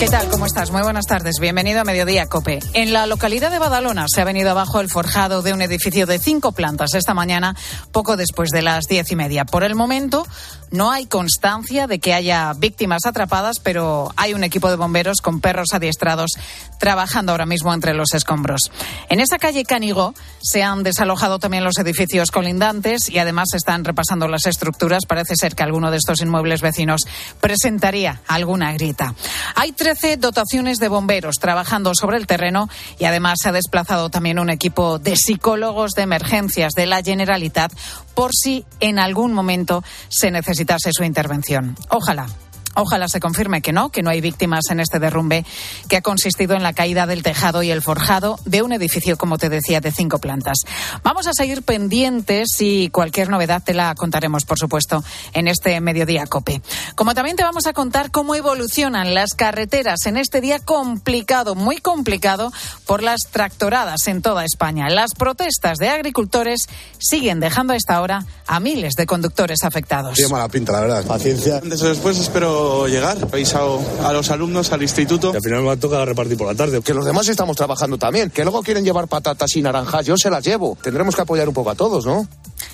¿Qué tal? ¿Cómo estás? Muy buenas tardes. Bienvenido a Mediodía Cope. En la localidad de Badalona se ha venido abajo el forjado de un edificio de cinco plantas esta mañana, poco después de las diez y media. Por el momento, no hay constancia de que haya víctimas atrapadas, pero hay un equipo de bomberos con perros adiestrados trabajando ahora mismo entre los escombros. En esa calle Cánigo se han desalojado también los edificios colindantes y además se están repasando las estructuras. Parece ser que alguno de estos inmuebles vecinos presentaría alguna grita. Hay 13 dotaciones de bomberos trabajando sobre el terreno y además se ha desplazado también un equipo de psicólogos de emergencias de la Generalitat por si en algún momento se necesitase su intervención. Ojalá Ojalá se confirme que no, que no hay víctimas en este derrumbe que ha consistido en la caída del tejado y el forjado de un edificio, como te decía, de cinco plantas. Vamos a seguir pendientes y cualquier novedad te la contaremos, por supuesto, en este mediodía COPE. Como también te vamos a contar cómo evolucionan las carreteras en este día complicado, muy complicado, por las tractoradas en toda España. Las protestas de agricultores siguen dejando a esta hora a miles de conductores afectados. Tiene mala pinta, la verdad. Paciencia. Después espero llegar. Avisado a los alumnos, al instituto. Y al final me toca repartir por la tarde. Que los demás estamos trabajando también. Que luego quieren llevar patatas y naranjas, yo se las llevo. Tendremos que apoyar un poco a todos, ¿no?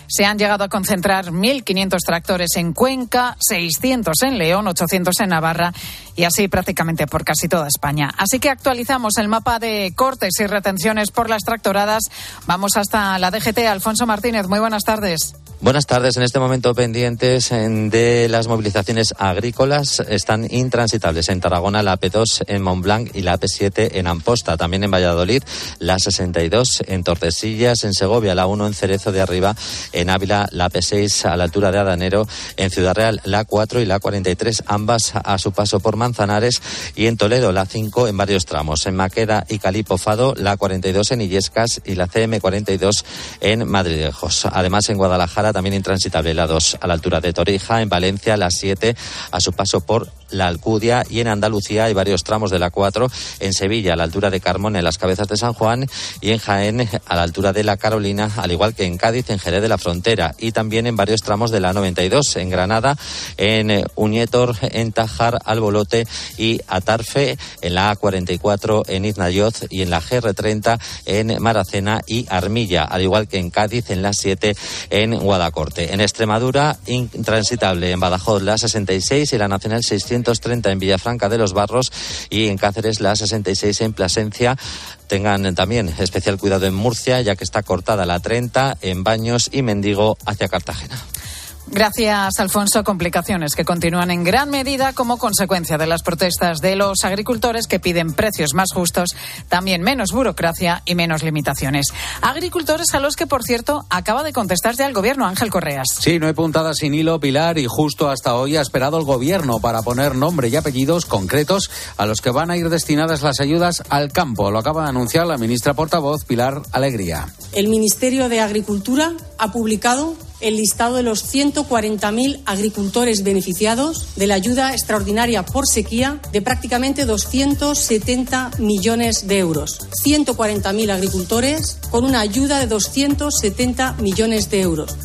Se han llegado a concentrar 1.500 tractores en Cuenca, 600 en León, 800 en Navarra y así prácticamente por casi toda España. Así que actualizamos el mapa de cortes y retenciones por las tractoradas. Vamos hasta la DGT. Alfonso Martínez, muy buenas tardes. Buenas tardes. En este momento pendientes de las movilizaciones agrícolas están intransitables en Tarragona, la AP2 en Montblanc y la AP7 en Amposta. También en Valladolid, la 62 en Tordesillas, en Segovia, la 1 en Cerezo de Arriba, en Ávila, la P6 a la altura de Adanero, en Ciudad Real, la 4 y la 43, ambas a su paso por Manzanares y en Toledo, la 5 en varios tramos. En Maqueda y Calipofado, la 42 en Illescas y la CM42 en Madridejos. Además, en Guadalajara, también intransitable la 2 a la altura de Torija, en Valencia la 7 a su paso por la Alcudia y en Andalucía hay varios tramos de la 4 en Sevilla a la altura de Carmón en las cabezas de San Juan y en Jaén a la altura de la Carolina al igual que en Cádiz en Jerez de la Frontera y también en varios tramos de la 92 en Granada en eh, Uñétor en Tajar Albolote y Atarfe en la A44 en Iznayoz y en la GR30 en Maracena y Armilla al igual que en Cádiz en la 7 en Guadacorte. En Extremadura intransitable en Badajoz la 66 y la Nacional 600 230 en Villafranca de los Barros y en Cáceres la 66 en Plasencia. Tengan también especial cuidado en Murcia, ya que está cortada la 30 en Baños y Mendigo hacia Cartagena. Gracias, Alfonso. Complicaciones que continúan en gran medida como consecuencia de las protestas de los agricultores que piden precios más justos, también menos burocracia y menos limitaciones. Agricultores a los que, por cierto, acaba de contestar ya el gobierno, Ángel Correas. Sí, no hay puntadas sin hilo, Pilar, y justo hasta hoy ha esperado el gobierno para poner nombre y apellidos concretos a los que van a ir destinadas las ayudas al campo. Lo acaba de anunciar la ministra portavoz, Pilar Alegría. El Ministerio de Agricultura ha publicado el listado de los 140.000 agricultores beneficiados de la ayuda extraordinaria por sequía de prácticamente 270 millones de euros. 140.000 agricultores con una ayuda de 270 millones de euros.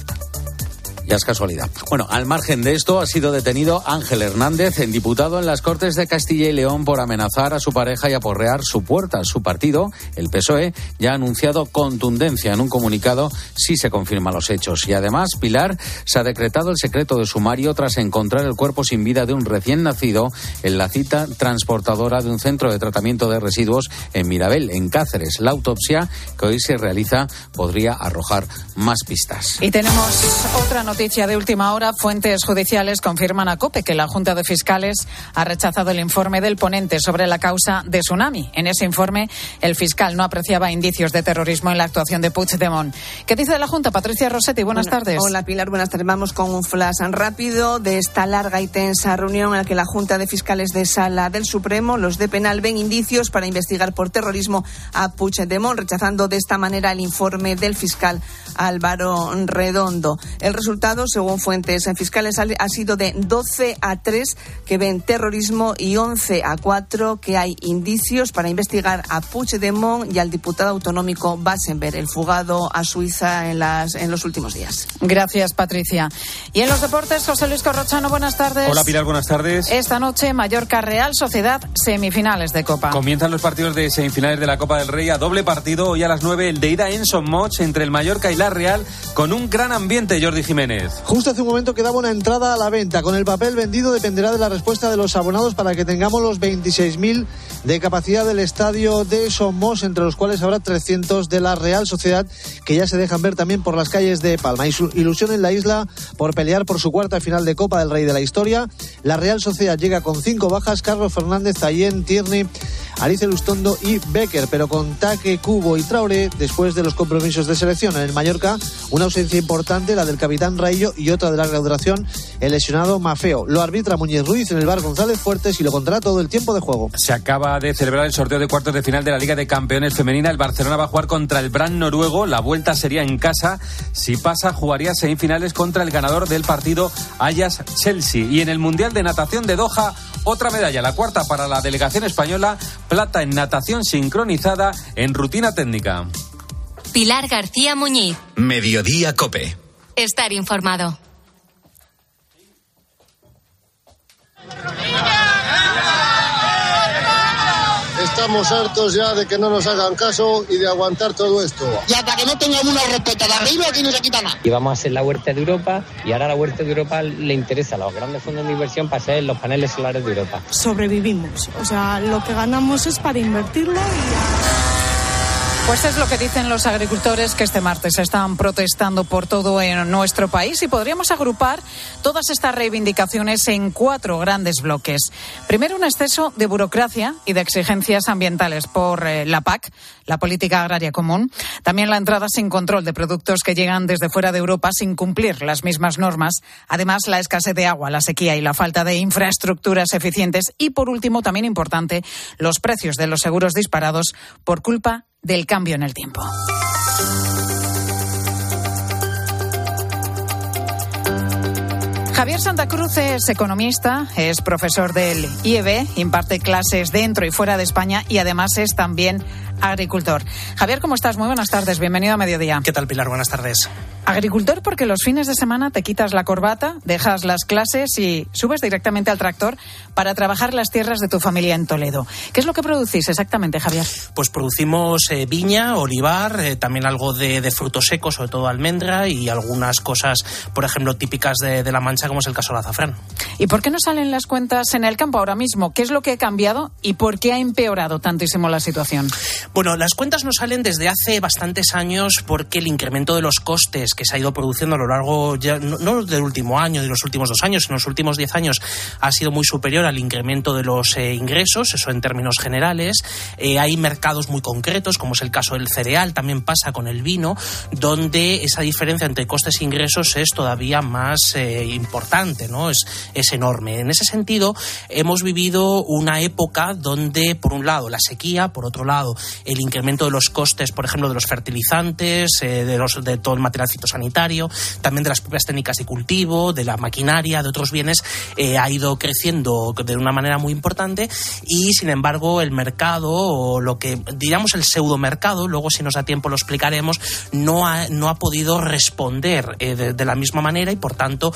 Es casualidad. Bueno, al margen de esto, ha sido detenido Ángel Hernández, en diputado en las Cortes de Castilla y León, por amenazar a su pareja y aporrear su puerta. Su partido, el PSOE, ya ha anunciado contundencia en un comunicado si se confirman los hechos. Y además, Pilar se ha decretado el secreto de sumario tras encontrar el cuerpo sin vida de un recién nacido en la cita transportadora de un centro de tratamiento de residuos en Mirabel, en Cáceres. La autopsia que hoy se realiza podría arrojar más pistas. Y tenemos otra noticia noticia de última hora, fuentes judiciales confirman a COPE que la Junta de Fiscales ha rechazado el informe del ponente sobre la causa de tsunami. En ese informe, el fiscal no apreciaba indicios de terrorismo en la actuación de Puigdemont. ¿Qué dice la Junta? Patricia Rossetti, buenas tardes. Hola Pilar, buenas tardes. Vamos con un flash rápido de esta larga y tensa reunión en la que la Junta de Fiscales de Sala del Supremo, los de penal, ven indicios para investigar por terrorismo a Puigdemont, rechazando de esta manera el informe del fiscal Álvaro Redondo. El resultado resultado, según fuentes fiscales, ha sido de 12 a 3 que ven terrorismo y 11 a 4 que hay indicios para investigar a Puigdemont y al diputado autonómico Bassenberg, el fugado a Suiza en, las, en los últimos días. Gracias, Patricia. Y en los deportes, José Luis Corrochano, buenas tardes. Hola, Pilar, buenas tardes. Esta noche, Mallorca Real Sociedad, semifinales de Copa. Comienzan los partidos de semifinales de la Copa del Rey a doble partido. Hoy a las 9, el de ida en Son Moch entre el Mallorca y la Real, con un gran ambiente, Jordi Jiménez. Justo hace un momento quedaba una entrada a la venta. Con el papel vendido dependerá de la respuesta de los abonados para que tengamos los 26.000 de capacidad del estadio de Somos, entre los cuales habrá 300 de la Real Sociedad, que ya se dejan ver también por las calles de Palma. Ilusión en la isla por pelear por su cuarta final de Copa del Rey de la historia. La Real Sociedad llega con cinco bajas, Carlos Fernández, Zayén, Tierney, Alice Lustondo y Becker, pero con Taque, Cubo y Traoré, después de los compromisos de selección en el Mallorca, una ausencia importante, la del capitán Rayo y otra de larga duración, el lesionado Mafeo. Lo arbitra Muñiz Ruiz en el bar González Fuertes y lo contará todo el tiempo de juego. Se acaba de celebrar el sorteo de cuartos de final de la Liga de Campeones Femenina. El Barcelona va a jugar contra el Brand noruego. La vuelta sería en casa. Si pasa, jugaría semifinales contra el ganador del partido Ayas Chelsea. Y en el Mundial de Natación de Doha, otra medalla, la cuarta para la delegación española, plata en natación sincronizada en rutina técnica. Pilar García Muñiz. Mediodía Cope. Estar informado. Estamos hartos ya de que no nos hagan caso y de aguantar todo esto. Y hasta que no tengamos una respeto de arriba, aquí no se quita nada. Y vamos a hacer la huerta de Europa y ahora la huerta de Europa le interesa a los grandes fondos de inversión para hacer los paneles solares de Europa. Sobrevivimos. O sea, lo que ganamos es para invertirlo y... Pues es lo que dicen los agricultores que este martes están protestando por todo en nuestro país y podríamos agrupar todas estas reivindicaciones en cuatro grandes bloques. Primero, un exceso de burocracia y de exigencias ambientales por eh, la PAC, la Política Agraria Común. También la entrada sin control de productos que llegan desde fuera de Europa sin cumplir las mismas normas. Además, la escasez de agua, la sequía y la falta de infraestructuras eficientes. Y por último, también importante, los precios de los seguros disparados por culpa del cambio en el tiempo. Javier Santa Cruz es economista, es profesor del IEB, imparte clases dentro y fuera de España y además es también agricultor. Javier, ¿cómo estás? Muy buenas tardes, bienvenido a Mediodía. ¿Qué tal, Pilar? Buenas tardes. Agricultor porque los fines de semana te quitas la corbata, dejas las clases y subes directamente al tractor para trabajar las tierras de tu familia en Toledo. ¿Qué es lo que producís exactamente, Javier? Pues producimos eh, viña, olivar, eh, también algo de, frutos secos, sobre todo almendra y algunas cosas, por ejemplo, típicas de, de, La Mancha, como es el caso del azafrán. ¿Y por qué no salen las cuentas en el campo ahora mismo? ¿Qué es lo que ha cambiado y por qué ha empeorado tantísimo la situación? Bueno, las cuentas no salen desde hace bastantes años porque el incremento de los costes que se ha ido produciendo a lo largo, no, del último año, de los últimos dos años, en los últimos diez años, ha sido muy superior al incremento de los eh, ingresos, eso en términos generales. Eh, hay mercados muy concretos, como es el caso del cereal, también pasa con el vino, donde esa diferencia entre costes e ingresos es todavía más eh, importante, ¿no? Es, es enorme. En ese sentido, hemos vivido una época donde, por un lado, la sequía, por otro lado, el incremento de los costes, por ejemplo, de los fertilizantes, de, los, de todo el material fitosanitario, también de las propias técnicas de cultivo, de la maquinaria, de otros bienes, eh, ha ido creciendo de una manera muy importante y, sin embargo, el mercado, o lo que digamos el pseudomercado, luego si nos da tiempo lo explicaremos, no ha, no ha podido responder eh, de, la misma manera y, por tanto,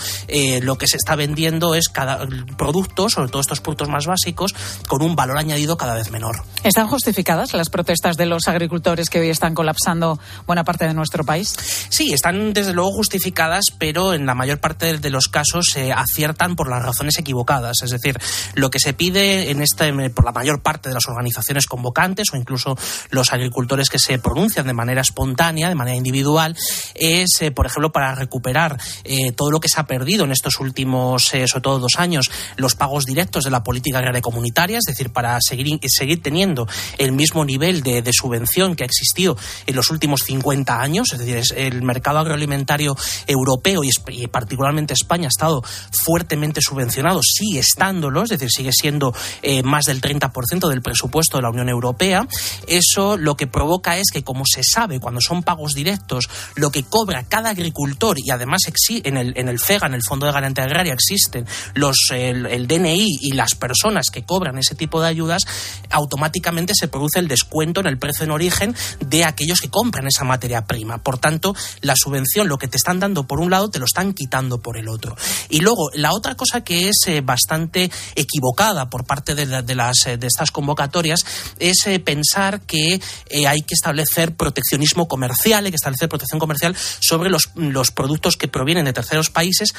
lo que se está vendiendo es cada producto, sobre todo estos productos más básicos, con un valor añadido cada vez menor. ¿Están justificadas las protestas? de los agricultores que hoy están colapsando buena parte de nuestro país? Sí, están desde luego justificadas, pero en la mayor parte de los casos se aciertan por las razones equivocadas. Es decir, lo que se pide en este, por la mayor parte de las organizaciones convocantes o incluso los agricultores que se pronuncian de manera espontánea, de manera individual, es, eh, por ejemplo, para recuperar eh, todo lo que se ha perdido en estos últimos, eh, sobre todo dos años, los pagos directos de la política agraria comunitaria, es decir, para seguir, seguir teniendo el mismo nivel de, subvención que ha existido en los últimos 50 años. Es decir, el mercado agroalimentario europeo y, particularmente España ha estado fuertemente subvencionado, sigue estándolo, es decir, sigue siendo eh, más del 30% del presupuesto de la Unión Europea. Eso lo que provoca es que, como se sabe, cuando son pagos directos, lo que cobra cada agricultor y además en el, en el FEGA, en el Fondo de Garantía Agraria, existen los, el, el DNI y las personas que cobran ese tipo de ayudas, automáticamente se produce el descuento en el precio en origen de aquellos que compran esa materia prima. Por tanto, la subvención, lo que te están dando por un lado, te lo están quitando por el otro. Y luego, la otra cosa que es eh, bastante equivocada por parte de, las, eh, de estas convocatorias es eh, pensar que hay que establecer proteccionismo comercial, hay que establecer protección comercial sobre los, los productos que provienen de terceros países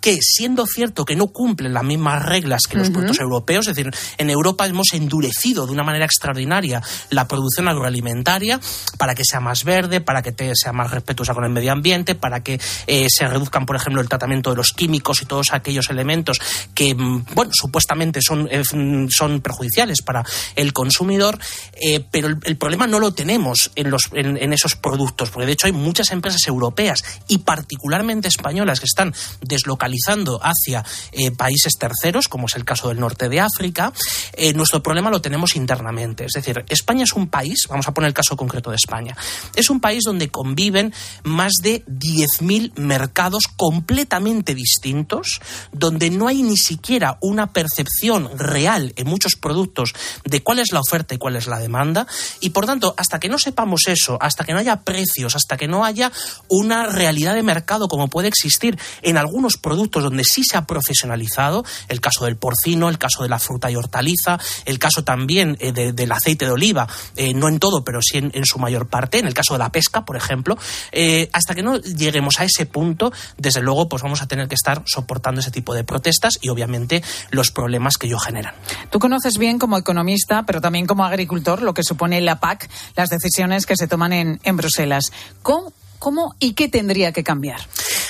que, siendo cierto que no cumplen las mismas reglas que los Ujú. productos europeos, es decir, en Europa hemos endurecido de una manera extraordinaria la producción agroalimentaria para que sea más verde, para que te- sea más respetuosa con el medio ambiente, para que eh, se reduzcan, por ejemplo, el tratamiento de los químicos y todos aquellos elementos que, mm, bueno, supuestamente son, eh, son perjudiciales para el consumidor, eh, pero el, el problema no lo tenemos en, los, en, en esos productos, porque de hecho hay muchas empresas europeas y particularmente españolas que están hacia eh, países terceros, como es el caso del norte de África. Eh, nuestro problema lo tenemos internamente. Es decir, España es un país, vamos a poner el caso concreto de España, es un país donde conviven más de 10.000 mercados completamente distintos, donde no hay ni siquiera una percepción real en muchos productos de cuál es la oferta y cuál es la demanda. Y por tanto, hasta que no sepamos eso, hasta que no haya precios, hasta que no haya una realidad de mercado como puede existir en algunos productos donde sí se ha profesionalizado, el caso del porcino, el caso de la fruta y hortaliza, el caso también eh, de- del aceite de oliva, eh, no en todo, pero sí en, en su mayor parte, en el caso de la pesca, por ejemplo, eh, hasta que no lleguemos a ese punto, desde luego, pues vamos a tener que estar soportando ese tipo de protestas y obviamente los problemas que ello generan. Tú conoces bien como economista, pero también como agricultor, lo que supone la PAC, las decisiones que se toman en, en Bruselas. ¿Cómo, ¿Cómo y qué tendría que cambiar?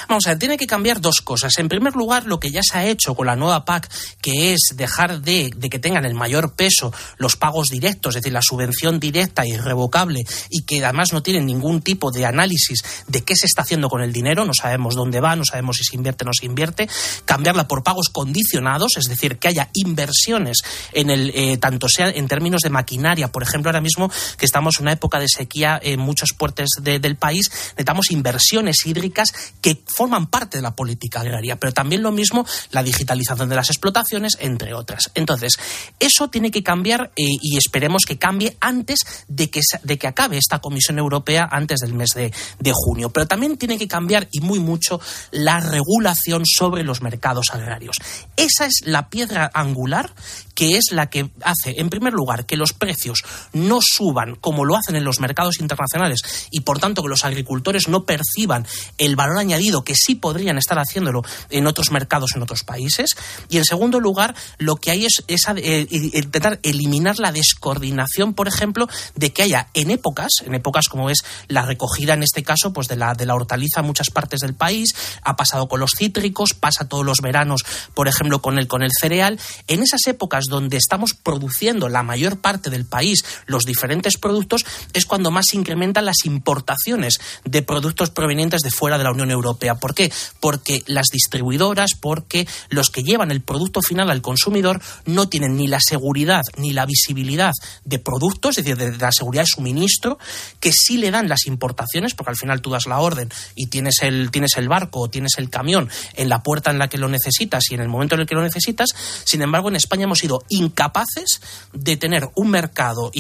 Vamos a ver, tiene que cambiar dos cosas. En primer lugar, lo que ya se ha hecho con la nueva PAC, que es dejar de, de que tengan el mayor peso los pagos directos, es decir, la subvención directa e irrevocable, y que además no tienen ningún tipo de análisis de qué se está haciendo con el dinero, no sabemos dónde va, no sabemos si se invierte o no se invierte, cambiarla por pagos condicionados, es decir, que haya inversiones en el, eh, tanto sea en términos de maquinaria, por ejemplo, ahora mismo que estamos en una época de sequía en muchos puertos de- del país, necesitamos inversiones hídricas que forman parte de la política agraria, pero también lo mismo la digitalización de las explotaciones, entre otras. Entonces, eso tiene que cambiar eh, y esperemos que cambie antes de que, de que acabe esta Comisión Europea, antes del mes de, de junio. Pero también tiene que cambiar y muy mucho la regulación sobre los mercados agrarios. Esa es la piedra angular que es la que hace, en primer lugar, que los precios no suban como lo hacen en los mercados internacionales y, por tanto, que los agricultores no perciban el valor añadido que sí podrían estar haciéndolo en otros mercados, en otros países. Y, en segundo lugar, lo que hay es esa, eh, intentar eliminar la descoordinación, por ejemplo, de que haya en épocas, en épocas como es la recogida, en este caso, pues de la, de la hortaliza en muchas partes del país, ha pasado con los cítricos, pasa todos los veranos, por ejemplo, con el, con el cereal. En esas épocas donde estamos produciendo la mayor parte del país los diferentes productos, es cuando más se incrementan las importaciones de productos provenientes de fuera de la Unión Europea. ¿Por qué? Porque las distribuidoras, porque los que llevan el producto final al consumidor no tienen ni la seguridad ni la visibilidad de productos, es decir, de, la seguridad de suministro, que sí le dan las importaciones, porque al final tú das la orden y tienes el, tienes el barco o tienes el camión en la puerta en la que lo necesitas y en el momento en el que lo necesitas. Sin embargo, en España hemos incapaces de tener un mercado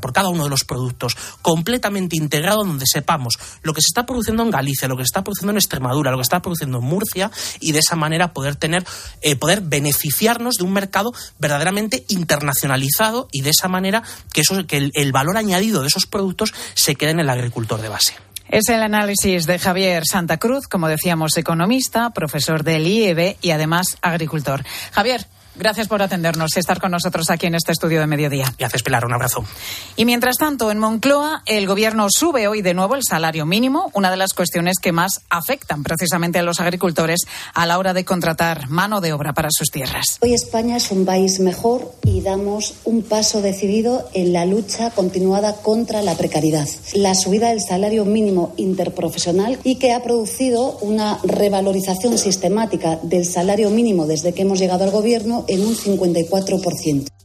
por cada uno de los productos completamente integrado donde sepamos lo que se está produciendo en Galicia, lo que se está produciendo en Extremadura, lo que se está produciendo en Murcia y de esa manera poder tener eh, poder beneficiarnos de un mercado verdaderamente internacionalizado y de esa manera que el valor añadido de esos productos se quede en el agricultor de base. Es el análisis de Javier Santa Cruz, como decíamos, economista, profesor del IEB y además agricultor. Javier, Gracias por atendernos y estar con nosotros aquí en este estudio de mediodía. Gracias, Pilar. Un abrazo. Y mientras tanto, en Moncloa, el gobierno sube hoy de nuevo el salario mínimo, una de las cuestiones que más afectan precisamente a los agricultores a la hora de contratar mano de obra para sus tierras. Hoy España es un país mejor y damos un paso decidido en la lucha continuada contra la precariedad. La subida del salario mínimo interprofesional y que ha producido una revalorización sistemática del salario mínimo desde que hemos llegado al gobierno en un 54%.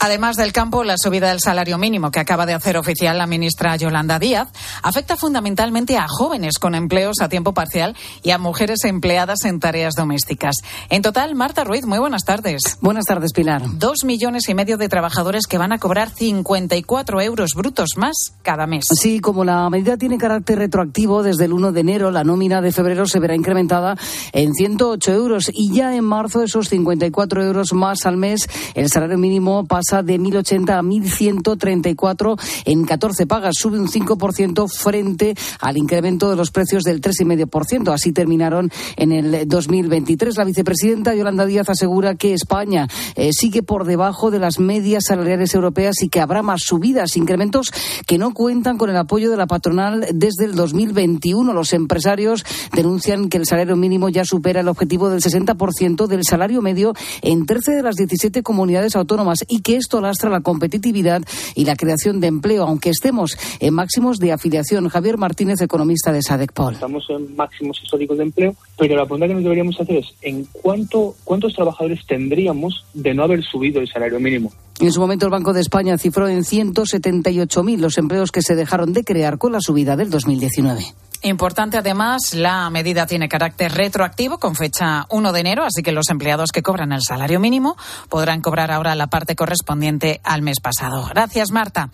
Además del campo, la subida del salario mínimo que acaba de hacer oficial la ministra Yolanda Díaz afecta fundamentalmente a jóvenes con empleos a tiempo parcial y a mujeres empleadas en tareas domésticas. En total, Marta Ruiz, muy buenas tardes. Buenas tardes, Pilar. Dos millones y medio de trabajadores que van a cobrar 54 euros brutos más cada mes. Sí, como la medida tiene carácter retroactivo, desde el 1 de enero la nómina de febrero se verá incrementada en 108 euros y ya en marzo esos 54 euros más al mes, el salario mínimo pasa de 1.080 a 1.134 en 14 pagas, sube un 5% frente al incremento de los precios del 3,5%. Así terminaron en el 2023. La vicepresidenta Yolanda Díaz asegura que España eh, sigue por debajo de las medias salariales europeas y que habrá más subidas, incrementos que no cuentan con el apoyo de la patronal desde el 2021. Los empresarios denuncian que el salario mínimo ya supera el objetivo del 60% del salario medio en 13 de las 17 comunidades autónomas y que esto lastra la competitividad y la creación de empleo, aunque estemos en máximos de afiliación. Javier Martínez, economista de SADECPOL. Estamos en máximos históricos de empleo, pero la pregunta que nos deberíamos hacer es ¿en cuánto, cuántos trabajadores tendríamos de no haber subido el salario mínimo? En su momento el Banco de España cifró en 178.000 los empleos que se dejaron de crear con la subida del 2019. Importante además, la medida tiene carácter retroactivo con fecha 1 de enero, así que los empleados que cobran el salario mínimo podrán cobrar ahora la parte correspondiente al mes pasado. Gracias, Marta.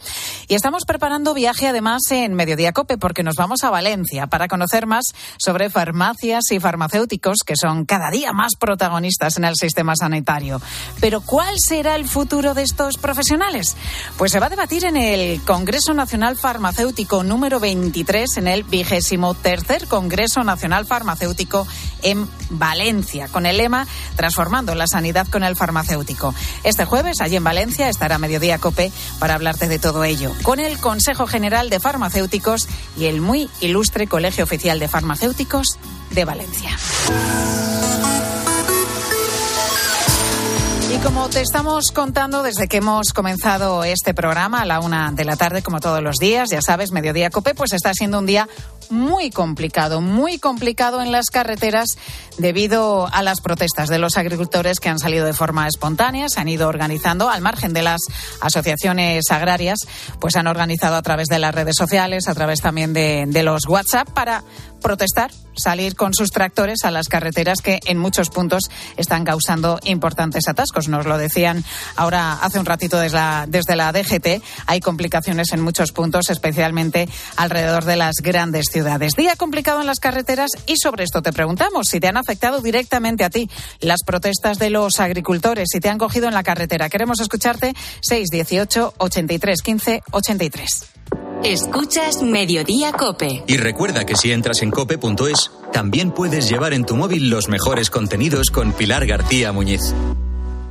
Y estamos preparando viaje además en Mediodía Cope porque nos vamos a Valencia para conocer más sobre farmacias y farmacéuticos que son cada día más protagonistas en el sistema sanitario. Pero ¿cuál será el futuro de estos profesionales? Pues se va a debatir en el Congreso Nacional Farmacéutico número 23 en el vigésimo tercer Congreso Nacional Farmacéutico en Valencia, con el lema Transformando la sanidad con el farmacéutico. Este jueves, allí en Valencia, estará Mediodía Cope para hablarte de todo ello, con el Consejo General de Farmacéuticos y el muy ilustre Colegio Oficial de Farmacéuticos de Valencia. Y como te estamos contando desde que hemos comenzado este programa a la una de la tarde, como todos los días, ya sabes, Mediodía Cope, pues está siendo un día muy complicado, muy complicado en las carreteras debido a las protestas de los agricultores que han salido de forma espontánea, se han ido organizando al margen de las asociaciones agrarias, pues han organizado a través de las redes sociales, a través también de, los WhatsApp para protestar, salir con sus tractores a las carreteras que en muchos puntos están causando importantes atascos. Nos lo decían ahora hace un ratito desde la, desde la DGT. Hay complicaciones en muchos puntos, especialmente alrededor de las grandes ciudades. Día complicado en las carreteras y sobre esto te preguntamos si te han afectado directamente a ti las protestas de los agricultores, si te han cogido en la carretera. Queremos escucharte 618 83 15 83. Escuchas Mediodía Cope. Y recuerda que si entras en cope.es, también puedes llevar en tu móvil los mejores contenidos con Pilar García Muñiz.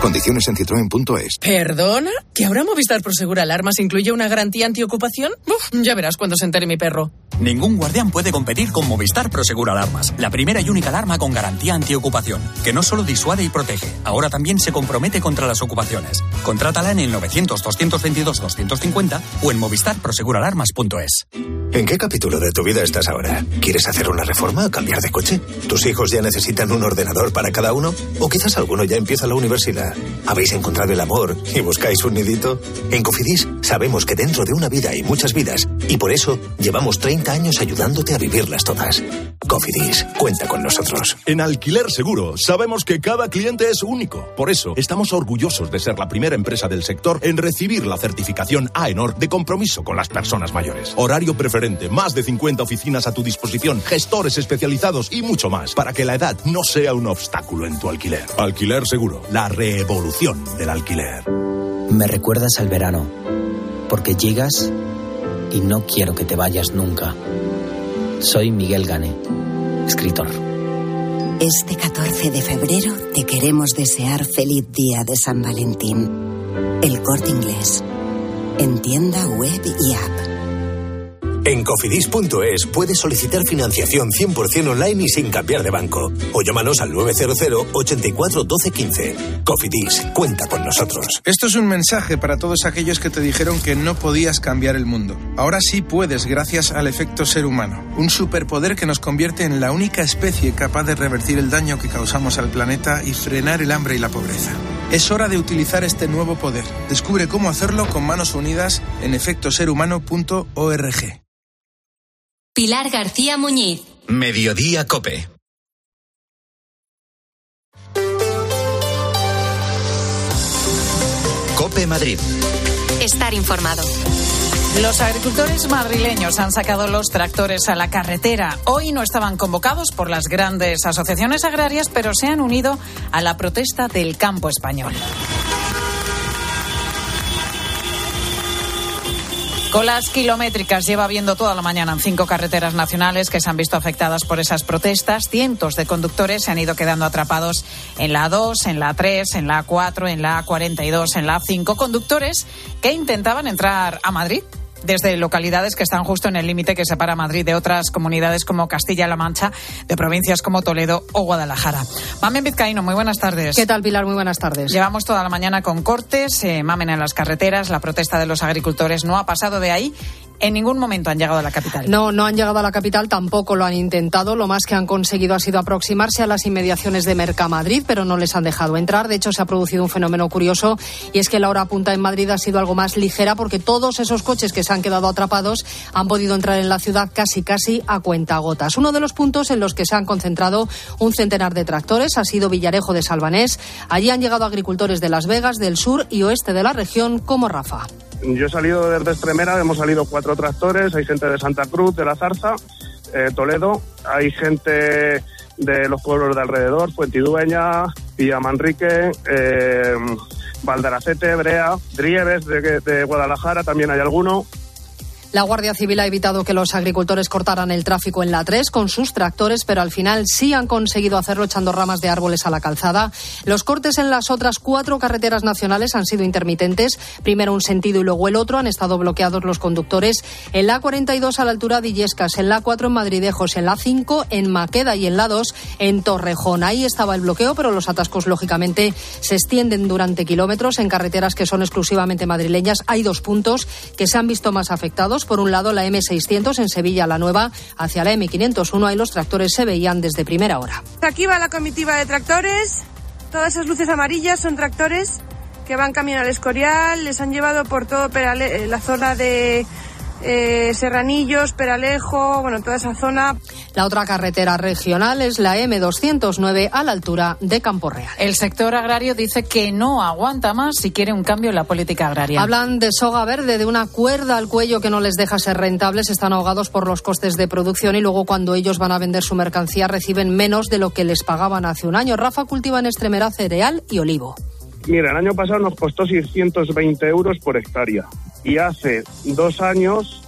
Condiciones en citroen.es. ¿Perdona? ¿Que ahora Movistar Prosegur Alarmas incluye una garantía antiocupación? Uf, ya verás cuando se entere mi perro. Ningún guardián puede competir con Movistar Prosegur Alarmas, la primera y única alarma con garantía antiocupación, que no solo disuade y protege, ahora también se compromete contra las ocupaciones. Contrátala en el 900-222-250 o en movistarproseguralarmas.es. ¿En qué capítulo de tu vida estás ahora? ¿Quieres hacer una reforma o cambiar de coche? ¿Tus hijos ya necesitan un ordenador para cada uno? ¿O quizás alguno ya empieza la universidad? ¿Habéis encontrado el amor y buscáis un nidito? En Cofidis sabemos que dentro de una vida hay muchas vidas y por eso llevamos 30 años ayudándote a vivirlas todas. Cofidis, cuenta con nosotros. En Alquiler Seguro sabemos que cada cliente es único. Por eso estamos orgullosos de ser la primera empresa del sector en recibir la certificación AENOR de compromiso con las personas mayores. Horario preferente, más de 50 oficinas a tu disposición, gestores especializados y mucho más para que la edad no sea un obstáculo en tu alquiler. Alquiler Seguro, la revolución del alquiler. Me recuerdas al verano, porque llegas y no quiero que te vayas nunca. Soy Miguel Gane, escritor. Este 14 de febrero te queremos desear feliz día de San Valentín. El corte inglés. En tienda web y app. En cofidis.es puedes solicitar financiación 100% online y sin cambiar de banco. O llámanos al 900 84 12 15. Cofidis, cuenta con nosotros. Esto es un mensaje para todos aquellos que te dijeron que no podías cambiar el mundo. Ahora sí puedes gracias al efecto ser humano, un superpoder que nos convierte en la única especie capaz de revertir el daño que causamos al planeta y frenar el hambre y la pobreza. Es hora de utilizar este nuevo poder. Descubre cómo hacerlo con manos unidas en efectoserhumano.org. Pilar García Muñiz. Mediodía Cope. Cope Madrid. Estar informado. Los agricultores madrileños han sacado los tractores a la carretera. Hoy no estaban convocados por las grandes asociaciones agrarias, pero se han unido a la protesta del campo español. Colas kilométricas lleva viendo toda la mañana en cinco carreteras nacionales que se han visto afectadas por esas protestas. Cientos de conductores se han ido quedando atrapados en la A2, en la A3, en la A4, en la A42, en la A5. Conductores que intentaban entrar a Madrid desde localidades que están justo en el límite que separa Madrid de otras comunidades como Castilla-La Mancha, de provincias como Toledo o Guadalajara. Mamen Vizcaíno, muy buenas tardes. ¿Qué tal, Pilar? Muy buenas tardes. Llevamos toda la mañana con cortes, eh, mamen en las carreteras, la protesta de los agricultores no ha pasado de ahí en ningún momento han llegado a la capital. No, no han llegado a la capital, tampoco lo han intentado. Lo más que han conseguido ha sido aproximarse a las inmediaciones de Mercamadrid, pero no les han dejado entrar. De hecho, se ha producido un fenómeno curioso y es que la hora punta en Madrid ha sido algo más ligera porque todos esos coches que se han quedado atrapados han podido entrar en la ciudad casi casi a cuentagotas. Uno de los puntos en los que se han concentrado un centenar de tractores ha sido Villarejo de Salvanés. Allí han llegado agricultores de Las Vegas, del sur y oeste de la región, como Rafa. Yo he salido desde Extremera, hemos salido cuatro tractores, hay gente de Santa Cruz, de La Zarza, eh, Toledo, hay gente de los pueblos de alrededor, Fuentidueña, Villamanrique, eh, Valdaracete, Brea, Drieves de, de Guadalajara, también hay alguno. La Guardia Civil ha evitado que los agricultores cortaran el tráfico en la 3 con sus tractores, pero al final sí han conseguido hacerlo echando ramas de árboles a la calzada. Los cortes en las otras cuatro carreteras nacionales han sido intermitentes. Primero un sentido y luego el otro. Han estado bloqueados los conductores en la 42 a la altura de Illescas, en la 4 en Madridejos, en la 5 en Maqueda y en la 2 en Torrejón. Ahí estaba el bloqueo, pero los atascos lógicamente se extienden durante kilómetros en carreteras que son exclusivamente madrileñas. Hay dos puntos que se han visto más afectados. Por un lado, la M600 en Sevilla, la nueva, hacia la M501. Ahí los tractores se veían desde primera hora. Aquí va la comitiva de tractores. Todas esas luces amarillas son tractores que van camino al Escorial. Les han llevado por todo Perale la zona de eh, Serranillos, Peralejo, bueno, toda esa zona. La otra carretera regional es la M209 a la altura de Campo Real. El sector agrario dice que no aguanta más si quiere un cambio en la política agraria. Hablan de soga verde, de una cuerda al cuello que no les deja ser rentables, están ahogados por los costes de producción y luego cuando ellos van a vender su mercancía reciben menos de lo que les pagaban hace un año. Rafa cultiva en Extremera cereal y olivo. Mira, el año pasado nos costó 620 euros por hectárea y hace dos años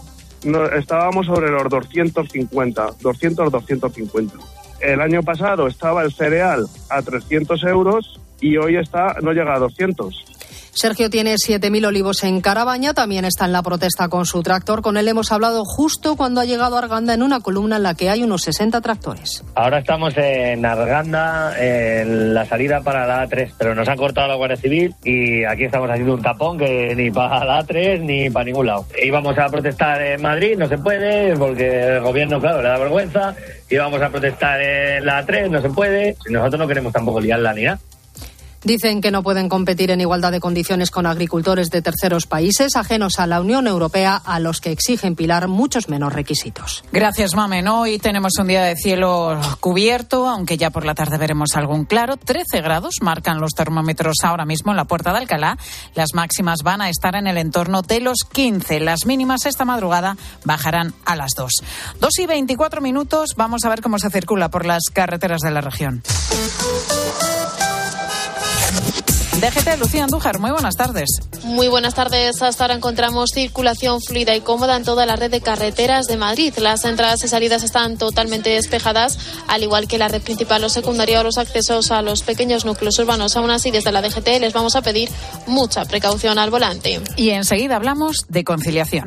no, estábamos sobre los 250, 200 250. El año pasado estaba el cereal a 300 euros y hoy está no llega a 200. Sergio tiene 7.000 olivos en Carabaña, también está en la protesta con su tractor. Con él hemos hablado justo cuando ha llegado a Arganda en una columna en la que hay unos 60 tractores. Ahora estamos en Arganda, en la salida para la A3, pero nos han cortado la Guardia Civil y aquí estamos haciendo un tapón que ni para la A3 ni para ningún lado. Íbamos a protestar en Madrid, no se puede, porque el gobierno, claro, le da vergüenza. Íbamos a protestar en la A3, no se puede. Nosotros no queremos tampoco liarla ni nada. Dicen que no pueden competir en igualdad de condiciones con agricultores de terceros países ajenos a la Unión Europea, a los que exigen Pilar muchos menos requisitos. Gracias, Mamen. Hoy tenemos un día de cielo cubierto, aunque ya por la tarde veremos algún claro. 13 grados marcan los termómetros ahora mismo en la puerta de Alcalá. Las máximas van a estar en el entorno de los 15. Las mínimas esta madrugada bajarán a las 2. 2 y 24 minutos. Vamos a ver cómo se circula por las carreteras de la región. DGT, Lucía Andújar, muy buenas tardes. Muy buenas tardes. Hasta ahora encontramos circulación fluida y cómoda en toda la red de carreteras de Madrid. Las entradas y salidas están totalmente despejadas, al igual que la red principal o secundaria o los accesos a los pequeños núcleos urbanos. Aún así, desde la DGT les vamos a pedir mucha precaución al volante. Y enseguida hablamos de conciliación.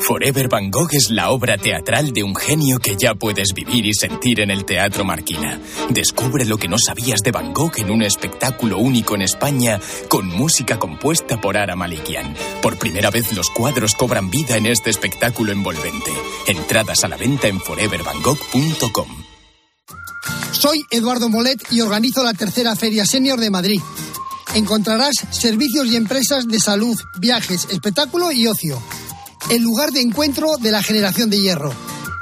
Forever Van Gogh es la obra teatral de un genio que ya puedes vivir y sentir en el Teatro Marquina. Descubre lo que no sabías de Van Gogh en un espectáculo único en España con música compuesta por Ara Malikian. Por primera vez los cuadros cobran vida en este espectáculo envolvente. Entradas a la venta en forevervangogh.com. Soy Eduardo Molet y organizo la tercera Feria Senior de Madrid. Encontrarás servicios y empresas de salud, viajes, espectáculo y ocio el lugar de encuentro de la generación de hierro.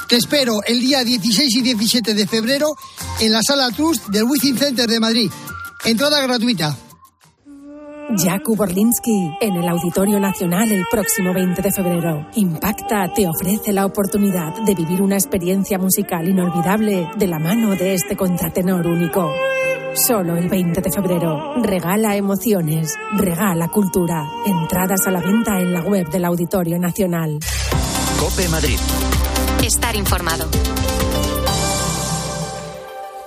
Te espero el día 16 y 17 de febrero en la Sala Trust del Wizzing Center de Madrid. Entrada gratuita. Jakub Orlinsky en el Auditorio Nacional el próximo 20 de febrero. Impacta te ofrece la oportunidad de vivir una experiencia musical inolvidable de la mano de este contratenor único. Solo el 20 de febrero. Regala emociones, regala cultura. Entradas a la venta en la web del Auditorio Nacional. Cope Madrid. Estar informado.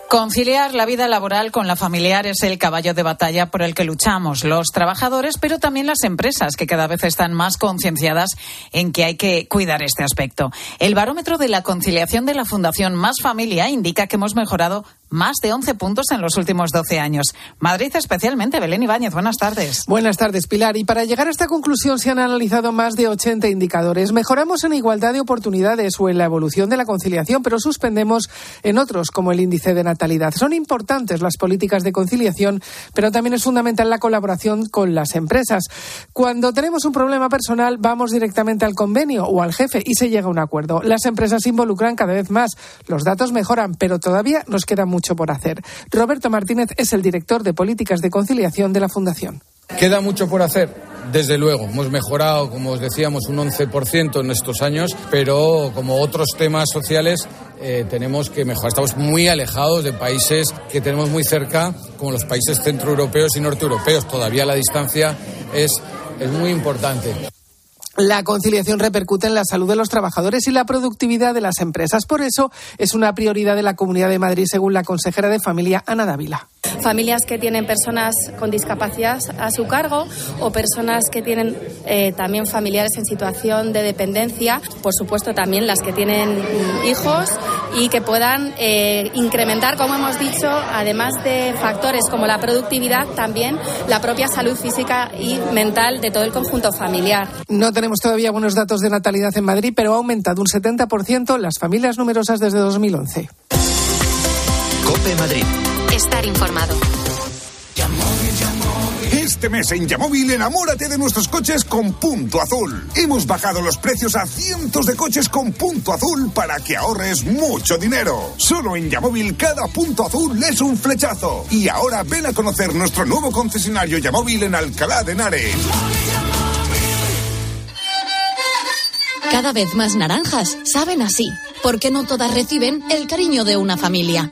Conciliar la vida laboral con la familiar es el caballo de batalla por el que luchamos los trabajadores, pero también las empresas, que cada vez están más concienciadas en que hay que cuidar este aspecto. El barómetro de la conciliación de la Fundación Más Familia indica que hemos mejorado más de 11 puntos en los últimos 12 años. Madrid especialmente. Belén Ibáñez, buenas tardes. Buenas tardes, Pilar. Y para llegar a esta conclusión se han analizado más de 80 indicadores. Mejoramos en igualdad de oportunidades o en la evolución de la conciliación, pero suspendemos en otros, como el índice de natalidad. Son importantes las políticas de conciliación, pero también es fundamental la colaboración con las empresas. Cuando tenemos un problema personal, vamos directamente al convenio o al jefe y se llega a un acuerdo. Las empresas se involucran cada vez más. Los datos mejoran, pero todavía nos queda por hacer. Roberto Martínez es el director de políticas de conciliación de la Fundación. Queda mucho por hacer, desde luego. Hemos mejorado, como os decíamos, un 11% en estos años, pero como otros temas sociales eh, tenemos que mejorar. Estamos muy alejados de países que tenemos muy cerca, como los países centroeuropeos y norteeuropeos. Todavía la distancia es, es muy importante. La conciliación repercute en la salud de los trabajadores y la productividad de las empresas. Por eso es una prioridad de la Comunidad de Madrid, según la consejera de Familia, Ana Dávila. Familias que tienen personas con discapacidad a su cargo o personas que tienen eh, también familiares en situación de dependencia, por supuesto también las que tienen hijos y que puedan eh, incrementar, como hemos dicho, además de factores como la productividad, también la propia salud física y mental de todo el conjunto familiar. No tenemos todavía buenos datos de natalidad en Madrid, pero ha aumentado un 70% las familias numerosas desde 2011. Cope Madrid. Estar informado. Este mes en Yamóvil enamórate de nuestros coches con punto azul. Hemos bajado los precios a cientos de coches con punto azul para que ahorres mucho dinero. Solo en Yamóvil cada punto azul es un flechazo. Y ahora ven a conocer nuestro nuevo concesionario Yamóvil en Alcalá de Henares. Cada vez más naranjas saben así, porque no todas reciben el cariño de una familia.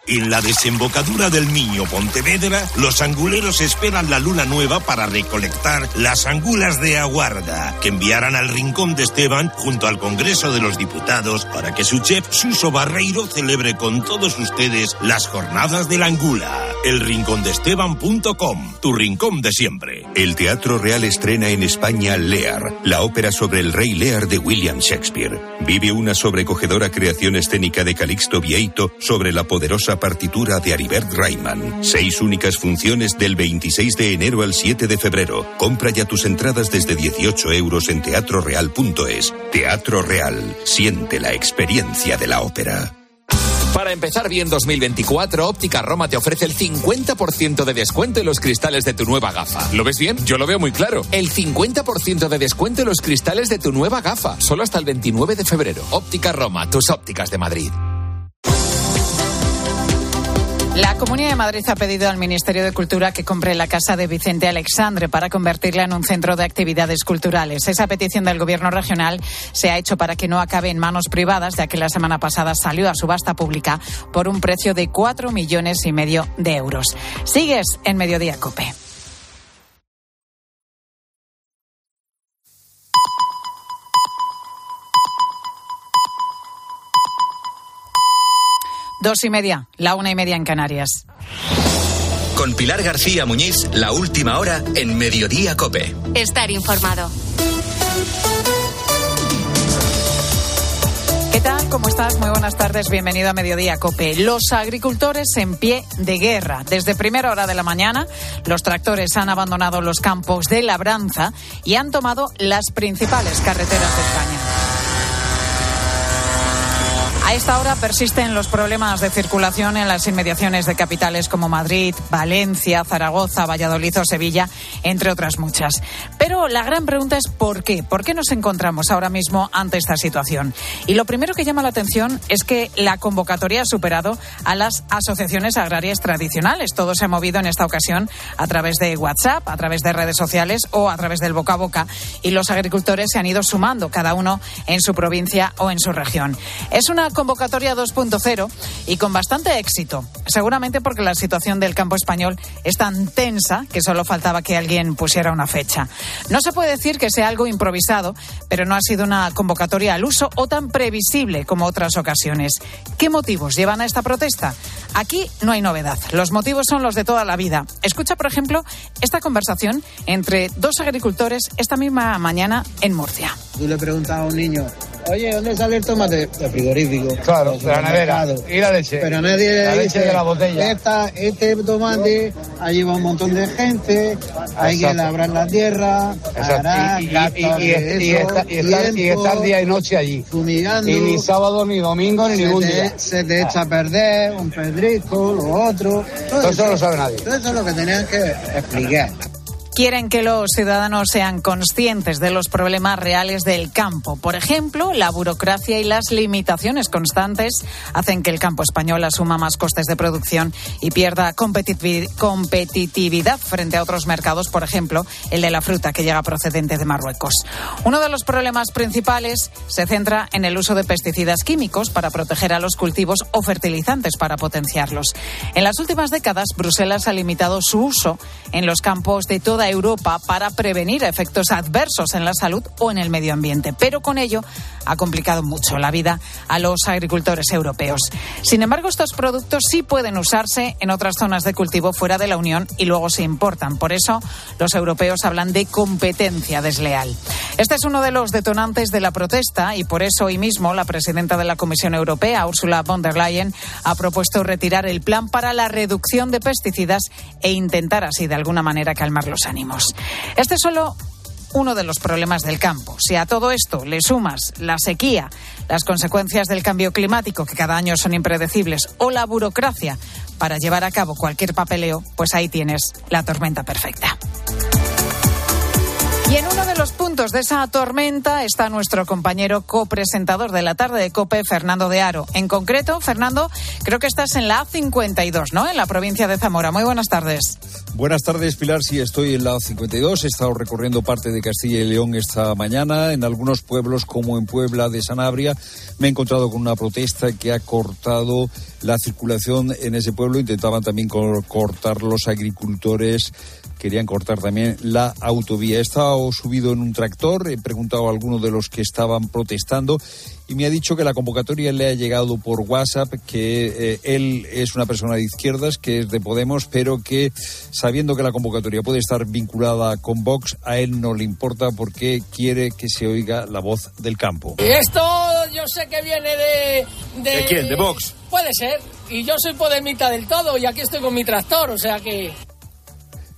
En la desembocadura del Niño Pontevedra, los anguleros esperan la luna nueva para recolectar las angulas de aguarda, que enviarán al rincón de Esteban junto al Congreso de los Diputados para que su chef Suso Barreiro celebre con todos ustedes las jornadas de la angula. Elrincondeesteban.com, tu rincón de siempre. El Teatro Real estrena en España Lear, la ópera sobre el rey Lear de William Shakespeare. Vive una sobrecogedora creación escénica de Calixto Vieito sobre la poderosa partitura de Aribert Reimann. Seis únicas funciones del 26 de enero al 7 de febrero. Compra ya tus entradas desde 18 euros en teatroreal.es. Teatro Real. Siente la experiencia de la ópera. Para empezar bien 2024, Óptica Roma te ofrece el 50% de descuento en los cristales de tu nueva gafa. ¿Lo ves bien? Yo lo veo muy claro. El 50% de descuento en los cristales de tu nueva gafa. Solo hasta el 29 de febrero. Óptica Roma, tus ópticas de Madrid. La Comunidad de Madrid ha pedido al Ministerio de Cultura que compre la casa de Vicente Alexandre para convertirla en un centro de actividades culturales. Esa petición del Gobierno regional se ha hecho para que no acabe en manos privadas, ya que la semana pasada salió a subasta pública por un precio de cuatro millones y medio de euros. Sigues en Mediodía Cope. Dos y media, la una y media en Canarias. Con Pilar García Muñiz, la última hora en Mediodía Cope. Estar informado. ¿Qué tal? ¿Cómo estás? Muy buenas tardes. Bienvenido a Mediodía Cope. Los agricultores en pie de guerra. Desde primera hora de la mañana, los tractores han abandonado los campos de labranza y han tomado las principales carreteras de España. A esta hora persisten los problemas de circulación en las inmediaciones de capitales como Madrid, Valencia, Zaragoza, Valladolid o Sevilla, entre otras muchas. Pero la gran pregunta es ¿por qué? ¿Por qué nos encontramos ahora mismo ante esta situación? Y lo primero que llama la atención es que la convocatoria ha superado a las asociaciones agrarias tradicionales. Todo se ha movido en esta ocasión a través de WhatsApp, a través de redes sociales o a través del boca a boca. Y los agricultores se han ido sumando, cada uno en su provincia o en su región. Es una convocatoria 2.0 y con bastante éxito. Seguramente porque la situación del campo español es tan tensa que solo faltaba que alguien pusiera una fecha. No se puede decir que sea algo improvisado, pero no ha sido una convocatoria al uso o tan previsible como otras ocasiones. ¿Qué motivos llevan a esta protesta? Aquí no hay novedad. Los motivos son los de toda la vida. Escucha, por ejemplo, esta conversación entre dos agricultores esta misma mañana en Murcia. Tú le preguntas a un niño, Oye, ¿dónde sale el tomate? Del frigorífico. Claro, de la nevera. Y la leche. Pero nadie la dice, leche de la botella. Esta, este tomate, allí va un montón de gente, hay que labrar la tierra, Y, estar, día y noche allí. fumigando. Y ni sábado, ni domingo, ni ningún te, día. Se te echa a perder un pedrisco, lo otro. Todo eso no lo sabe nadie. Todo eso es lo que tenían que explicar. Quieren que los ciudadanos sean conscientes de los problemas reales del campo. Por ejemplo, la burocracia y las limitaciones constantes hacen que el campo español asuma más costes de producción y pierda competitivi- competitividad frente a otros mercados, por ejemplo, el de la fruta que llega procedente de Marruecos. Uno de los problemas principales se centra en el uso de pesticidas químicos para proteger a los cultivos o fertilizantes para potenciarlos. En las últimas décadas, Bruselas ha limitado su uso en los campos de toda Europa para prevenir efectos adversos en la salud o en el medio ambiente. Pero con ello ha complicado mucho la vida a los agricultores europeos. Sin embargo, estos productos sí pueden usarse en otras zonas de cultivo fuera de la Unión y luego se importan. Por eso, los europeos hablan de competencia desleal. Este es uno de los detonantes de la protesta y por eso hoy mismo la presidenta de la Comisión Europea, Ursula von der Leyen, ha propuesto retirar el plan para la reducción de pesticidas e intentar así de alguna manera calmar los Este es solo uno de los problemas del campo. Si a todo esto le sumas la sequía, las consecuencias del cambio climático, que cada año son impredecibles, o la burocracia para llevar a cabo cualquier papeleo, pues ahí tienes la tormenta perfecta. Y en uno de los puntos de esa tormenta está nuestro compañero copresentador de la tarde de COPE, Fernando de Aro. En concreto, Fernando, creo que estás en la A52, ¿no? En la provincia de Zamora. Muy buenas tardes. Buenas tardes, Pilar. Sí, estoy en la A52. He estado recorriendo parte de Castilla y León esta mañana. En algunos pueblos, como en Puebla de Sanabria, me he encontrado con una protesta que ha cortado la circulación en ese pueblo. Intentaban también cortar los agricultores querían cortar también la autovía. He estado subido en un tractor, he preguntado a algunos de los que estaban protestando y me ha dicho que la convocatoria le ha llegado por WhatsApp, que eh, él es una persona de izquierdas, que es de Podemos, pero que sabiendo que la convocatoria puede estar vinculada con Vox, a él no le importa porque quiere que se oiga la voz del campo. Esto yo sé que viene de... ¿De, ¿De quién? ¿De Vox? Puede ser. Y yo soy podemita del todo y aquí estoy con mi tractor, o sea que...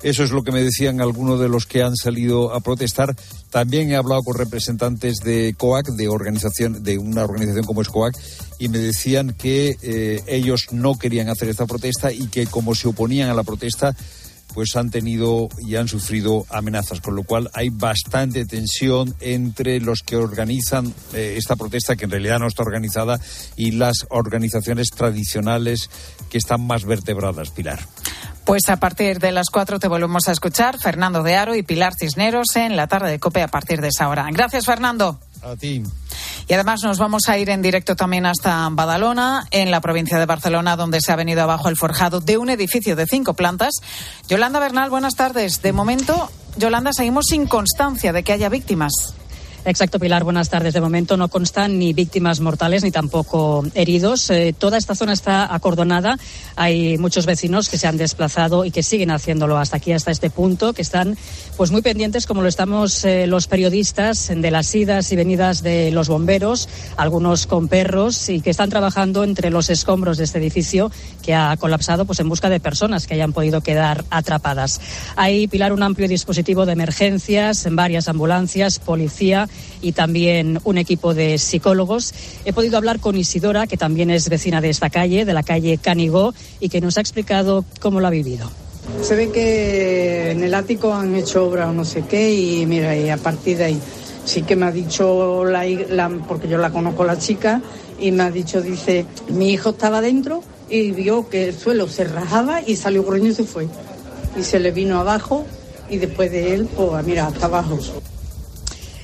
Eso es lo que me decían algunos de los que han salido a protestar. También he hablado con representantes de COAC, de organización, de una organización como es COAC, y me decían que eh, ellos no querían hacer esta protesta y que como se oponían a la protesta, pues han tenido y han sufrido amenazas, con lo cual hay bastante tensión entre los que organizan eh, esta protesta, que en realidad no está organizada, y las organizaciones tradicionales que están más vertebradas, Pilar. Pues a partir de las cuatro te volvemos a escuchar Fernando de Aro y Pilar Cisneros en la tarde de COPE a partir de esa hora. Gracias, Fernando. Y además nos vamos a ir en directo también hasta Badalona, en la provincia de Barcelona, donde se ha venido abajo el forjado de un edificio de cinco plantas. Yolanda Bernal, buenas tardes. De momento, Yolanda, seguimos sin constancia de que haya víctimas. Exacto, Pilar. Buenas tardes. De momento no constan ni víctimas mortales ni tampoco heridos. Eh, toda esta zona está acordonada. Hay muchos vecinos que se han desplazado y que siguen haciéndolo hasta aquí, hasta este punto, que están pues muy pendientes, como lo estamos eh, los periodistas, de las idas y venidas de los bomberos, algunos con perros y que están trabajando entre los escombros de este edificio que ha colapsado, pues en busca de personas que hayan podido quedar atrapadas. Hay, Pilar, un amplio dispositivo de emergencias, en varias ambulancias, policía y también un equipo de psicólogos. He podido hablar con Isidora, que también es vecina de esta calle, de la calle Canigó, y que nos ha explicado cómo lo ha vivido. Se ve que en el ático han hecho obra o no sé qué y mira, y a partir de ahí sí que me ha dicho la, porque yo la conozco la chica y me ha dicho, dice, mi hijo estaba dentro y vio que el suelo se rajaba y salió corriendo y se fue. Y se le vino abajo y después de él, pues mira, hasta abajo.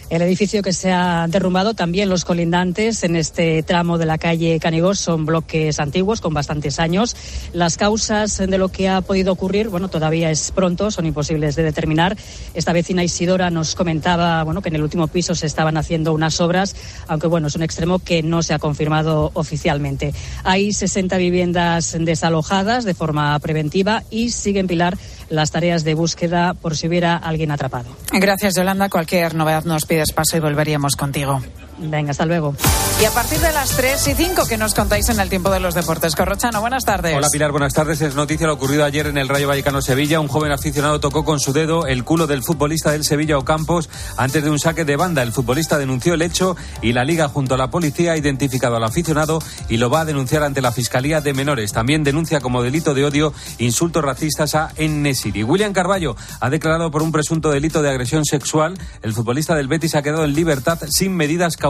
El edificio que se ha derrumbado, también los colindantes en este tramo de la calle Canigós son bloques antiguos con bastantes años. Las causas de lo que ha podido ocurrir, bueno, todavía es pronto, son imposibles de determinar. Esta vecina Isidora nos comentaba, bueno, que en el último piso se estaban haciendo unas obras, aunque bueno, es un extremo que no se ha confirmado oficialmente. Hay 60 viviendas desalojadas de forma preventiva y siguen Pilar las tareas de búsqueda por si hubiera alguien atrapado. Gracias, Yolanda. Cualquier novedad nos pides paso y volveríamos contigo. Venga, hasta luego. Y a partir de las 3 y 5 que nos contáis en el tiempo de los deportes. Corrochano, buenas tardes. Hola Pilar, buenas tardes. Es noticia lo ocurrido ayer en el Rayo Vallecano Sevilla. Un joven aficionado tocó con su dedo el culo del futbolista del Sevilla Ocampos antes de un saque de banda. El futbolista denunció el hecho y la liga junto a la policía ha identificado al aficionado y lo va a denunciar ante la Fiscalía de Menores. También denuncia como delito de odio insultos racistas a Ennesiri. William Carballo ha declarado por un presunto delito de agresión sexual. El futbolista del Betis ha quedado en libertad sin medidas cautelares.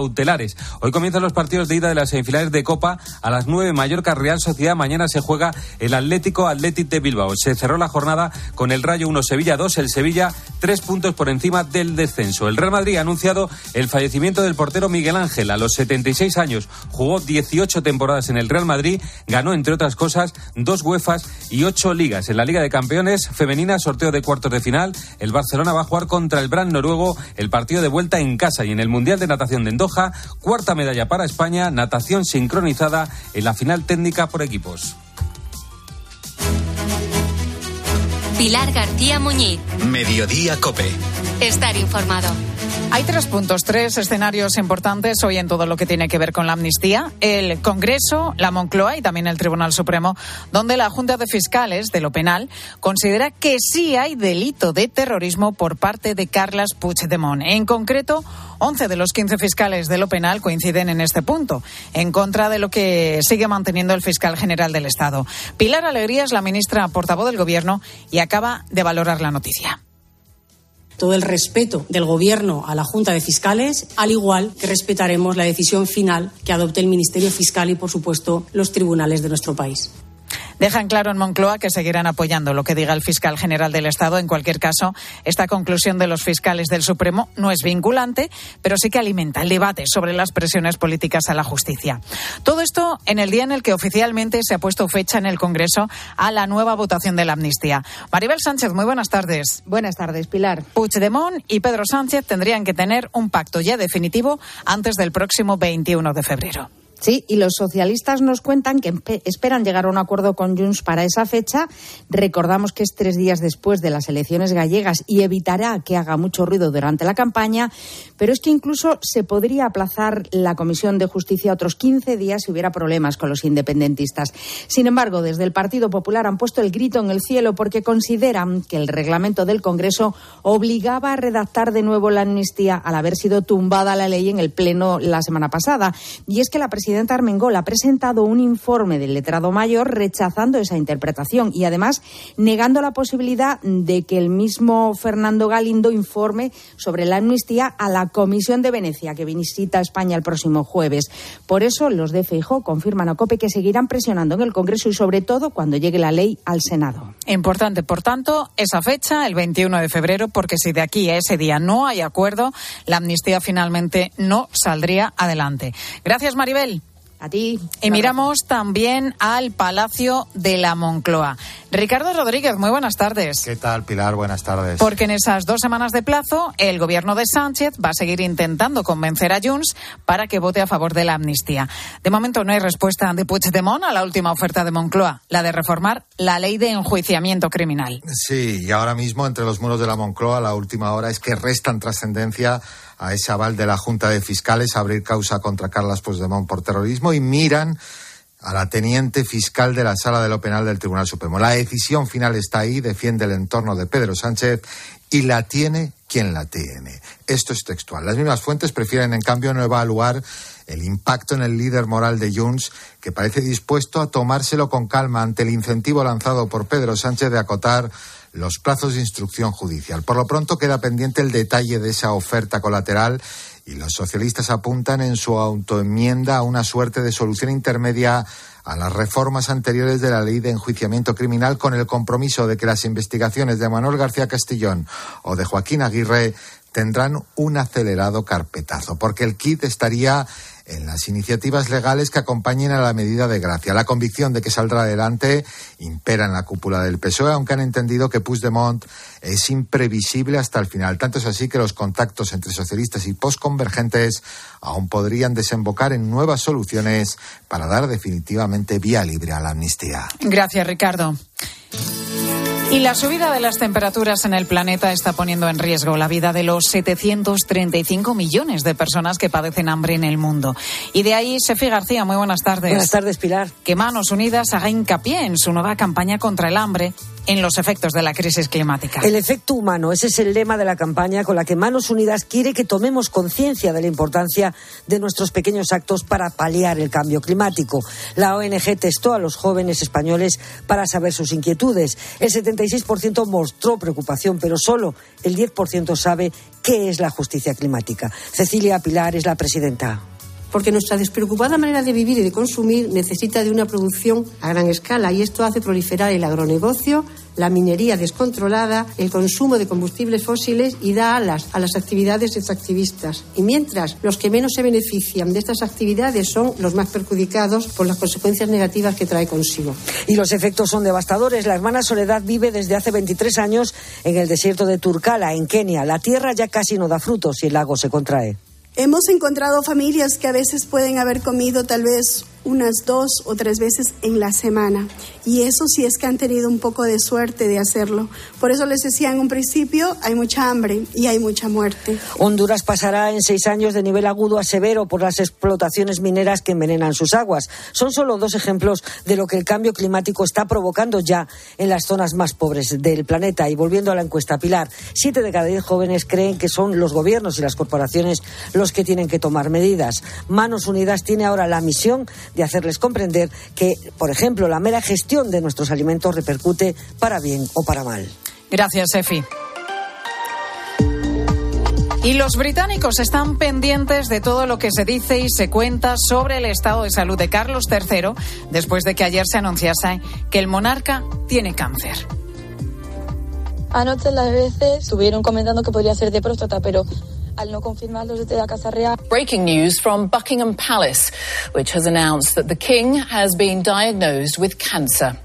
Hoy comienzan los partidos de ida de las semifinales de Copa. A las 9, Mallorca Real Sociedad. Mañana se juega el Atlético Atlético de Bilbao. Se cerró la jornada con el Rayo 1 Sevilla 2. El Sevilla tres puntos por encima del descenso. El Real Madrid ha anunciado el fallecimiento del portero Miguel Ángel. A los 76 años jugó 18 temporadas en el Real Madrid. Ganó, entre otras cosas, dos UEFAs y ocho ligas. En la Liga de Campeones femenina, sorteo de cuartos de final. El Barcelona va a jugar contra el Brand noruego el partido de vuelta en casa y en el Mundial de Natación de Cuarta medalla para España, natación sincronizada en la final técnica por equipos. Pilar García Muñiz. Mediodía Cope. Estar informado. Hay tres puntos, tres escenarios importantes hoy en todo lo que tiene que ver con la amnistía. El Congreso, la Moncloa y también el Tribunal Supremo, donde la Junta de Fiscales de lo Penal considera que sí hay delito de terrorismo por parte de Carlas Puigdemont. En concreto, 11 de los 15 fiscales de lo penal coinciden en este punto, en contra de lo que sigue manteniendo el fiscal general del Estado. Pilar Alegría es la ministra portavoz del Gobierno y acaba de valorar la noticia. Todo el respeto del Gobierno a la Junta de Fiscales, al igual que respetaremos la decisión final que adopte el Ministerio Fiscal y, por supuesto, los tribunales de nuestro país. Dejan claro en Moncloa que seguirán apoyando lo que diga el fiscal general del Estado. En cualquier caso, esta conclusión de los fiscales del Supremo no es vinculante, pero sí que alimenta el debate sobre las presiones políticas a la justicia. Todo esto en el día en el que oficialmente se ha puesto fecha en el Congreso a la nueva votación de la amnistía. Maribel Sánchez, muy buenas tardes. Buenas tardes, Pilar. Puigdemont y Pedro Sánchez tendrían que tener un pacto ya definitivo antes del próximo 21 de febrero. Sí, y los socialistas nos cuentan que esperan llegar a un acuerdo con Junts para esa fecha. Recordamos que es tres días después de las elecciones gallegas y evitará que haga mucho ruido durante la campaña, pero es que incluso se podría aplazar la Comisión de Justicia otros 15 días si hubiera problemas con los independentistas. Sin embargo, desde el Partido Popular han puesto el grito en el cielo porque consideran que el reglamento del Congreso obligaba a redactar de nuevo la amnistía al haber sido tumbada la ley en el Pleno la semana pasada. Y es que la presidenta Armengol ha presentado un informe del letrado mayor rechazando esa interpretación y además negando la posibilidad de que el mismo Fernando Galindo informe sobre la amnistía a la Comisión de Venecia que visita España el próximo jueves. Por eso los de Feijó confirman a COPE que seguirán presionando en el Congreso y sobre todo cuando llegue la ley al Senado. Importante, por tanto, esa fecha, el 21 de febrero, porque si de aquí a ese día no hay acuerdo, la amnistía finalmente no saldría adelante. Gracias, Maribel. A ti. Y miramos también al Palacio de la Moncloa. Ricardo Rodríguez, muy buenas tardes. ¿Qué tal, Pilar? Buenas tardes. Porque en esas dos semanas de plazo, el gobierno de Sánchez va a seguir intentando convencer a Junts para que vote a favor de la amnistía. De momento no hay respuesta de Puigdemont a la última oferta de Moncloa, la de reformar la ley de enjuiciamiento criminal. Sí, y ahora mismo entre los muros de la Moncloa la última hora es que restan trascendencia a ese aval de la Junta de Fiscales a abrir causa contra Carlas Puigdemont por terrorismo y miran a la teniente fiscal de la Sala de lo Penal del Tribunal Supremo. La decisión final está ahí, defiende el entorno de Pedro Sánchez y la tiene quien la tiene. Esto es textual. Las mismas fuentes prefieren, en cambio, no evaluar el impacto en el líder moral de Junts, que parece dispuesto a tomárselo con calma ante el incentivo lanzado por Pedro Sánchez de acotar los plazos de instrucción judicial. Por lo pronto queda pendiente el detalle de esa oferta colateral y los socialistas apuntan en su autoenmienda a una suerte de solución intermedia a las reformas anteriores de la ley de enjuiciamiento criminal con el compromiso de que las investigaciones de Manuel García Castellón o de Joaquín Aguirre tendrán un acelerado carpetazo, porque el kit estaría en las iniciativas legales que acompañen a la medida de gracia. La convicción de que saldrá adelante impera en la cúpula del PSOE, aunque han entendido que Puigdemont es imprevisible hasta el final. Tanto es así que los contactos entre socialistas y postconvergentes aún podrían desembocar en nuevas soluciones para dar definitivamente vía libre a la amnistía. Gracias, Ricardo. Y la subida de las temperaturas en el planeta está poniendo en riesgo la vida de los 735 millones de personas que padecen hambre en el mundo. Y de ahí, Sefi García, muy buenas tardes. Buenas tardes, Pilar. Que Manos Unidas haga hincapié en su nueva campaña contra el hambre en los efectos de la crisis climática. El efecto humano, ese es el lema de la campaña con la que Manos Unidas quiere que tomemos conciencia de la importancia de nuestros pequeños actos para paliar el cambio climático. La ONG testó a los jóvenes españoles para saber sus inquietudes. El 76% mostró preocupación, pero solo el 10% sabe qué es la justicia climática. Cecilia Pilar es la presidenta porque nuestra despreocupada manera de vivir y de consumir necesita de una producción a gran escala y esto hace proliferar el agronegocio, la minería descontrolada, el consumo de combustibles fósiles y da alas a las actividades extractivistas. Y mientras los que menos se benefician de estas actividades son los más perjudicados por las consecuencias negativas que trae consigo. Y los efectos son devastadores. La hermana Soledad vive desde hace 23 años en el desierto de Turkala, en Kenia. La tierra ya casi no da frutos y el lago se contrae. Hemos encontrado familias que a veces pueden haber comido tal vez unas dos o tres veces en la semana. Y eso sí es que han tenido un poco de suerte de hacerlo. Por eso les decía en un principio, hay mucha hambre y hay mucha muerte. Honduras pasará en seis años de nivel agudo a severo por las explotaciones mineras que envenenan sus aguas. Son solo dos ejemplos de lo que el cambio climático está provocando ya en las zonas más pobres del planeta. Y volviendo a la encuesta Pilar, siete de cada diez jóvenes creen que son los gobiernos y las corporaciones los que tienen que tomar medidas. Manos Unidas tiene ahora la misión de hacerles comprender que, por ejemplo, la mera gestión de nuestros alimentos repercute para bien o para mal. Gracias, Efi. Y los británicos están pendientes de todo lo que se dice y se cuenta sobre el estado de salud de Carlos III después de que ayer se anunciase que el monarca tiene cáncer. Anoche las veces estuvieron comentando que podría ser de próstata, pero al no desde la Casa Real. Breaking news from Buckingham Palace, which has announced that the King has been diagnosed with cancer.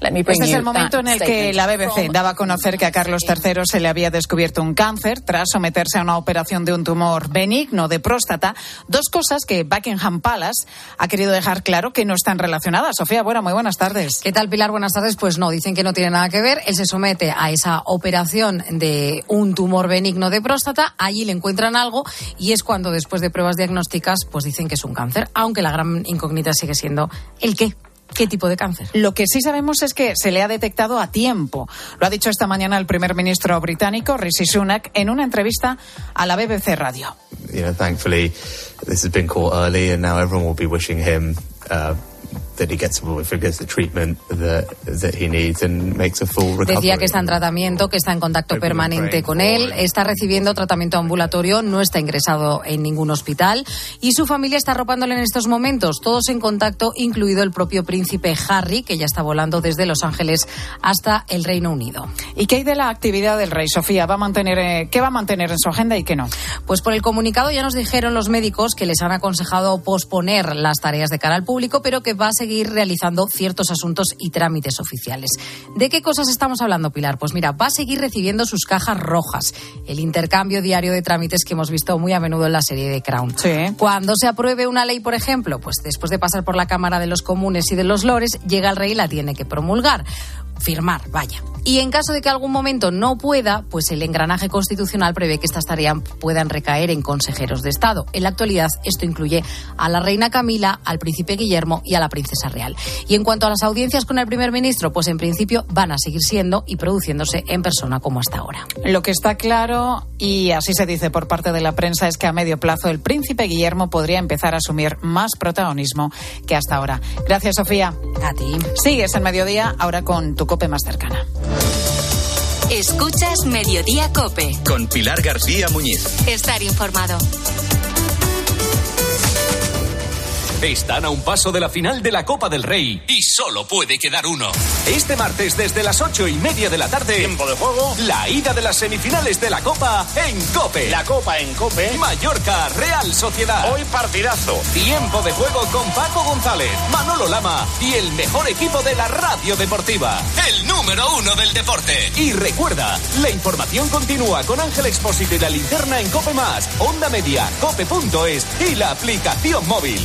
Este es el momento en el que la BBC daba a conocer que a Carlos III se le había descubierto un cáncer tras someterse a una operación de un tumor benigno de próstata. Dos cosas que Buckingham Palace ha querido dejar claro que no están relacionadas. Sofía Buena, muy buenas tardes. ¿Qué tal, Pilar? Buenas tardes. Pues no, dicen que no tiene nada que ver. Él se somete a esa operación de un tumor benigno de próstata. Allí le encuentran algo y es cuando, después de pruebas diagnósticas, pues dicen que es un cáncer. Aunque la gran incógnita sigue siendo el qué. ¿Qué tipo de cáncer? Lo que sí sabemos es que se le ha detectado a tiempo. Lo ha dicho esta mañana el primer ministro británico, Rishi Sunak, en una entrevista a la BBC Radio. You know, thankfully, this has been caught early, and now everyone will be wishing him uh, Decía que está en tratamiento, que está en contacto permanente con él, está recibiendo tratamiento ambulatorio, no está ingresado en ningún hospital y su familia está arropándole en estos momentos, todos en contacto, incluido el propio príncipe Harry, que ya está volando desde Los Ángeles hasta el Reino Unido. ¿Y qué hay de la actividad del rey, Sofía? ¿Va a mantener, eh, ¿Qué va a mantener en su agenda y qué no? Pues por el comunicado ya nos dijeron los médicos que les han aconsejado posponer las tareas de cara al público, pero que va a seguir seguir realizando ciertos asuntos y trámites oficiales. ¿De qué cosas estamos hablando, Pilar? Pues mira, va a seguir recibiendo sus cajas rojas, el intercambio diario de trámites que hemos visto muy a menudo en la serie de Crown. Cuando se apruebe una ley, por ejemplo, pues después de pasar por la Cámara de los Comunes y de los Lores, llega el rey y la tiene que promulgar firmar, vaya. Y en caso de que algún momento no pueda, pues el engranaje constitucional prevé que estas tareas puedan recaer en consejeros de Estado. En la actualidad, esto incluye a la reina Camila, al príncipe Guillermo y a la princesa real. Y en cuanto a las audiencias con el primer ministro, pues en principio van a seguir siendo y produciéndose en persona como hasta ahora. Lo que está claro, y así se dice por parte de la prensa, es que a medio plazo el príncipe Guillermo podría empezar a asumir más protagonismo que hasta ahora. Gracias, Sofía. A ti. Sigues en mediodía ahora con tu cope más cercana. Escuchas Mediodía Cope. Con Pilar García Muñiz. Estar informado. Están a un paso de la final de la Copa del Rey y solo puede quedar uno. Este martes desde las ocho y media de la tarde. Tiempo de juego. La ida de las semifinales de la Copa en Cope. La Copa en Cope. Mallorca, Real Sociedad. Hoy partidazo. Tiempo de juego con Paco González, Manolo Lama y el mejor equipo de la radio deportiva. El número uno del deporte. Y recuerda, la información continúa con Ángel Expósito y la linterna en Cope Más, Onda Media, Cope.es y la aplicación móvil.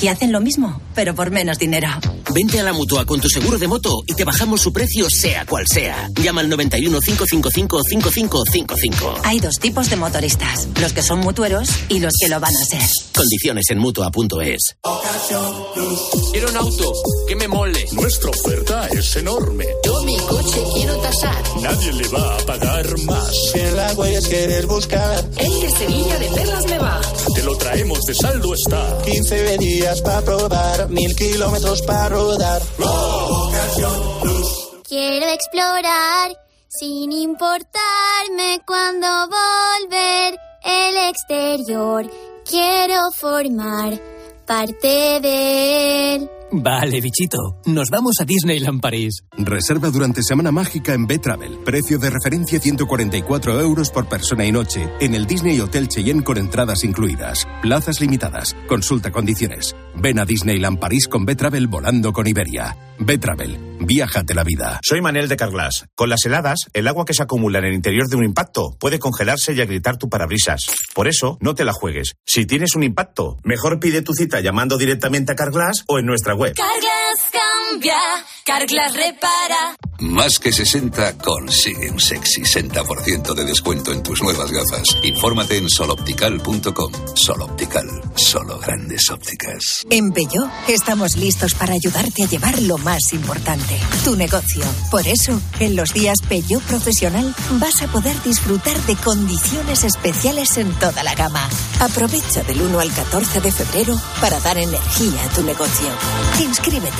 que hacen lo mismo, pero por menos dinero. Vente a la mutua con tu seguro de moto y te bajamos su precio, sea cual sea. Llama al 91 555 5555. Hay dos tipos de motoristas: los que son mutueros y los que lo van a ser. Condiciones en mutua.es. Quiero un auto que me mole. Nuestra oferta es enorme. Yo mi coche quiero tasar. Nadie le va a pagar más. Si en la huellas quieres buscar. El de Sevilla de Perlas me va. Te lo traemos de saldo está. 15 días para probar, mil kilómetros para rodar. Quiero explorar sin importarme cuando volver el exterior. Quiero formar parte de él. Vale, bichito. Nos vamos a Disneyland París. Reserva durante Semana Mágica en B-Travel. Precio de referencia 144 euros por persona y noche. En el Disney Hotel Cheyenne con entradas incluidas. Plazas limitadas. Consulta condiciones. Ven a Disneyland París con B-Travel volando con Iberia. B-Travel. Viájate la vida. Soy Manel de Carglass. Con las heladas, el agua que se acumula en el interior de un impacto puede congelarse y agrietar tu parabrisas. Por eso, no te la juegues. Si tienes un impacto, mejor pide tu cita llamando directamente a Carglass o en nuestra web. Carglass cambia, Carglass repara. Más que 60 consigue un sexy 60% de descuento en tus nuevas gafas. Infórmate en soloptical.com. Soloptical, solo grandes ópticas. En Peugeot estamos listos para ayudarte a llevar lo más importante, tu negocio. Por eso, en los días Peugeot Profesional vas a poder disfrutar de condiciones especiales en toda la gama. Aprovecha del 1 al 14 de febrero para dar energía a tu negocio. Inscríbete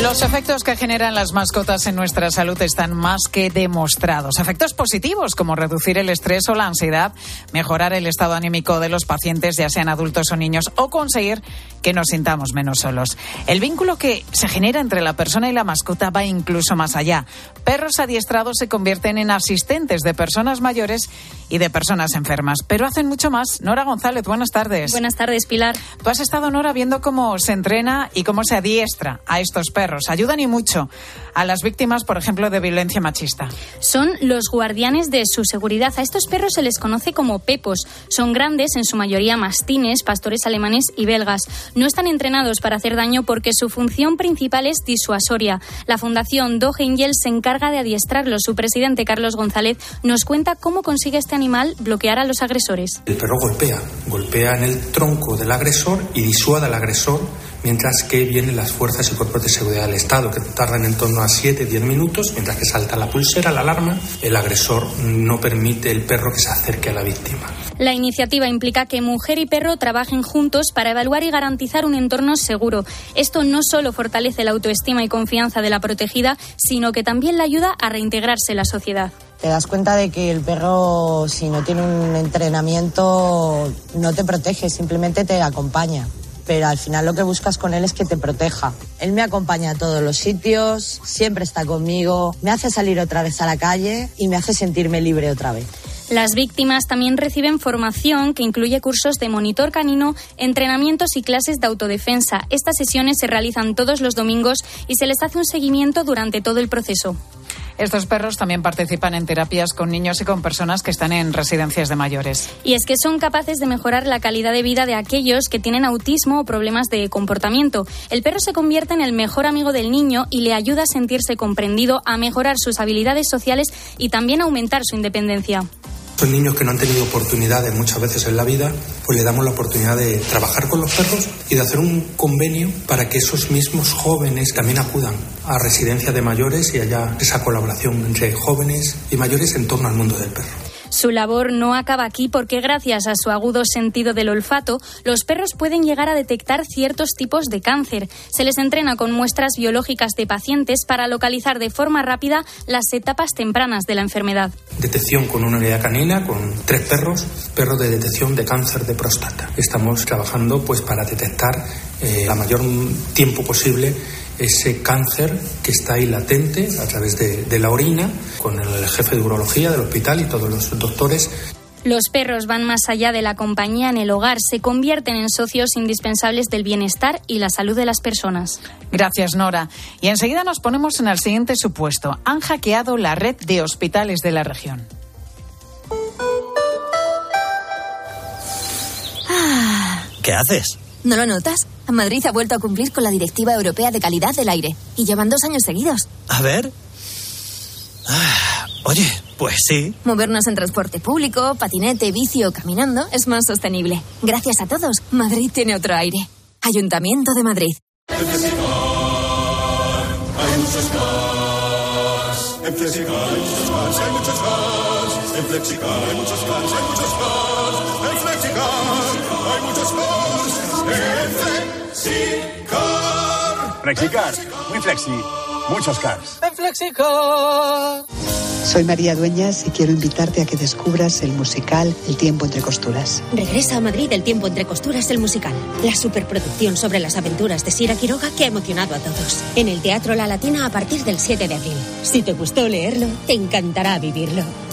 Los efectos que generan las mascotas en nuestra salud están más que demostrados. Efectos positivos como reducir el estrés o la ansiedad, mejorar el estado anímico de los pacientes, ya sean adultos o niños, o conseguir que nos sintamos menos solos. El vínculo que se genera entre la persona y la mascota va incluso más allá. Perros adiestrados se convierten en asistentes de personas mayores y de personas enfermas, pero hacen mucho más. Nora González, buenas tardes. Buenas tardes, Pilar. Tú has estado, Nora, viendo cómo se entrena y cómo se adiestra a estos perros. Ayudan y mucho a las víctimas, por ejemplo, de violencia machista. Son los guardianes de su seguridad. A estos perros se les conoce como pepos. Son grandes, en su mayoría mastines, pastores alemanes y belgas. No están entrenados para hacer daño porque su función principal es disuasoria. La Fundación Dog Angel se encarga de adiestrarlos. Su presidente, Carlos González, nos cuenta cómo consigue este animal bloquear a los agresores. El perro golpea, golpea en el tronco del agresor y disuada al agresor mientras que vienen las fuerzas y cuerpos de seguridad del Estado, que tardan en torno a 7-10 minutos, mientras que salta la pulsera, la alarma, el agresor no permite el perro que se acerque a la víctima. La iniciativa implica que mujer y perro trabajen juntos para evaluar y garantizar un entorno seguro. Esto no solo fortalece la autoestima y confianza de la protegida, sino que también la ayuda a reintegrarse en la sociedad. Te das cuenta de que el perro, si no tiene un entrenamiento, no te protege, simplemente te acompaña pero al final lo que buscas con él es que te proteja. Él me acompaña a todos los sitios, siempre está conmigo, me hace salir otra vez a la calle y me hace sentirme libre otra vez. Las víctimas también reciben formación que incluye cursos de monitor canino, entrenamientos y clases de autodefensa. Estas sesiones se realizan todos los domingos y se les hace un seguimiento durante todo el proceso. Estos perros también participan en terapias con niños y con personas que están en residencias de mayores. Y es que son capaces de mejorar la calidad de vida de aquellos que tienen autismo o problemas de comportamiento. El perro se convierte en el mejor amigo del niño y le ayuda a sentirse comprendido, a mejorar sus habilidades sociales y también a aumentar su independencia. Son niños que no han tenido oportunidades muchas veces en la vida, pues le damos la oportunidad de trabajar con los perros y de hacer un convenio para que esos mismos jóvenes también acudan a residencias de mayores y haya esa colaboración entre jóvenes y mayores en torno al mundo del perro. Su labor no acaba aquí porque gracias a su agudo sentido del olfato, los perros pueden llegar a detectar ciertos tipos de cáncer. Se les entrena con muestras biológicas de pacientes para localizar de forma rápida las etapas tempranas de la enfermedad. Detección con una unidad canina, con tres perros, perros de detección de cáncer de próstata. Estamos trabajando pues para detectar eh, la mayor tiempo posible ese cáncer que está ahí latente a través de, de la orina, con el jefe de urología del hospital y todos los doctores. Los perros van más allá de la compañía en el hogar, se convierten en socios indispensables del bienestar y la salud de las personas. Gracias, Nora. Y enseguida nos ponemos en el siguiente supuesto. Han hackeado la red de hospitales de la región. ¿Qué haces? ¿No lo notas? Madrid ha vuelto a cumplir con la Directiva Europea de Calidad del Aire y llevan dos años seguidos. A ver. Ah, oye, pues sí. Movernos en transporte público, patinete, bici o caminando es más sostenible. Gracias a todos, Madrid tiene otro aire. Ayuntamiento de Madrid. En Flexicar hay muchos cars. En Flexicar hay muchos cars, hay muchos cars. En Flexicar hay muchos cars, hay muchos cars. En Flexicar hay muchos cars. Flexicar. Flexicar, muy flexi, muchos cars. En Flexicar. Soy María Dueñas y quiero invitarte a que descubras el musical El tiempo entre costuras. Regresa a Madrid El tiempo entre costuras, el musical. La superproducción sobre las aventuras de Sira Quiroga que ha emocionado a todos. En el Teatro La Latina a partir del 7 de abril. Si te gustó leerlo, te encantará vivirlo.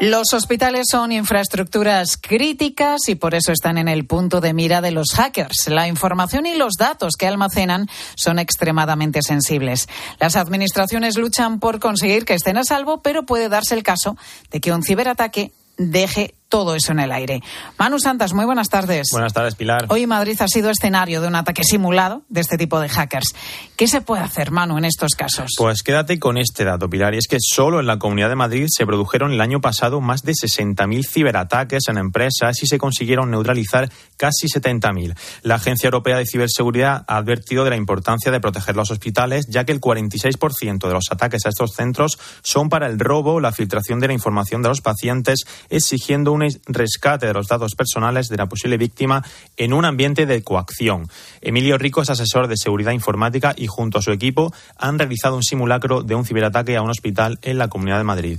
Los hospitales son infraestructuras críticas y por eso están en el punto de mira de los hackers. La información y los datos que almacenan son extremadamente sensibles. Las administraciones luchan por conseguir que estén a salvo, pero puede darse el caso de que un ciberataque deje todo eso en el aire. Manu Santas, muy buenas tardes. Buenas tardes, Pilar. Hoy Madrid ha sido escenario de un ataque simulado de este tipo de hackers. ¿Qué se puede hacer, Manu, en estos casos? Pues quédate con este dato, Pilar, y es que solo en la Comunidad de Madrid se produjeron el año pasado más de 60.000 ciberataques en empresas y se consiguieron neutralizar casi 70.000. La Agencia Europea de Ciberseguridad ha advertido de la importancia de proteger los hospitales, ya que el 46% de los ataques a estos centros son para el robo o la filtración de la información de los pacientes, exigiendo un rescate de los datos personales de la posible víctima en un ambiente de coacción. Emilio Rico es asesor de seguridad informática y junto a su equipo han realizado un simulacro de un ciberataque a un hospital en la Comunidad de Madrid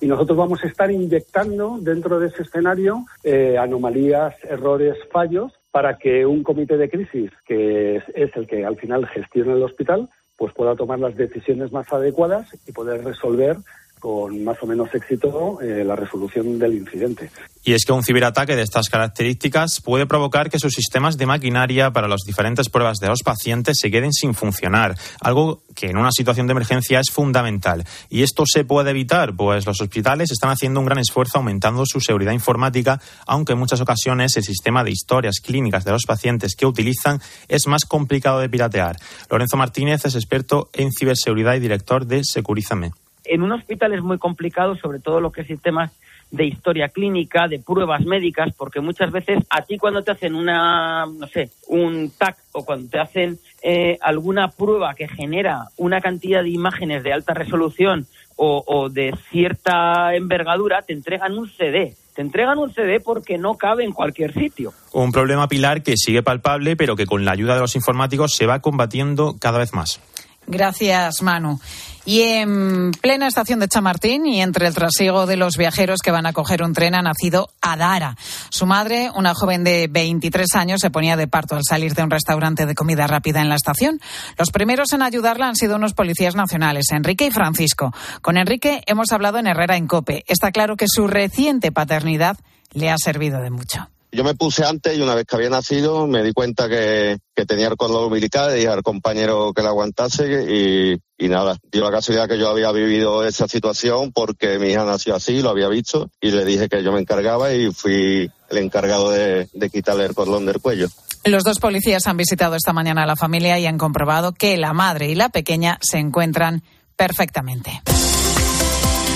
y nosotros vamos a estar inyectando dentro de ese escenario eh, anomalías, errores, fallos para que un comité de crisis, que es, es, el que al final gestiona el hospital, pues pueda tomar las decisiones más adecuadas y poder resolver con más o menos éxito eh, la resolución del incidente. Y es que un ciberataque de estas características puede provocar que sus sistemas de maquinaria para las diferentes pruebas de los pacientes se queden sin funcionar, algo que en una situación de emergencia es fundamental. Y esto se puede evitar, pues los hospitales están haciendo un gran esfuerzo aumentando su seguridad informática, aunque en muchas ocasiones el sistema de historias clínicas de los pacientes que utilizan es más complicado de piratear. Lorenzo Martínez es experto en ciberseguridad y director de Securízame. En un hospital es muy complicado, sobre todo lo que es sistemas de historia clínica, de pruebas médicas, porque muchas veces a ti cuando te hacen una, no sé, un TAC o cuando te hacen eh, alguna prueba que genera una cantidad de imágenes de alta resolución o, o de cierta envergadura, te entregan un CD te entregan un CD porque no cabe en cualquier sitio. Un problema pilar que sigue palpable, pero que con la ayuda de los informáticos se va combatiendo cada vez más. Gracias, Manu. Y en plena estación de Chamartín y entre el trasiego de los viajeros que van a coger un tren ha nacido Adara. Su madre, una joven de 23 años, se ponía de parto al salir de un restaurante de comida rápida en la estación. Los primeros en ayudarla han sido unos policías nacionales, Enrique y Francisco. Con Enrique hemos hablado en Herrera en Cope. Está claro que su reciente paternidad le ha servido de mucho. Yo me puse antes y una vez que había nacido me di cuenta que, tenía el cordón umbilical y dije al compañero que la aguantase y, y nada, dio la casualidad que yo había vivido esa situación porque mi hija nació así, lo había visto y le dije que yo me encargaba y fui el encargado de, de quitarle el cordón del cuello. Los dos policías han visitado esta mañana a la familia y han comprobado que la madre y la pequeña se encuentran perfectamente.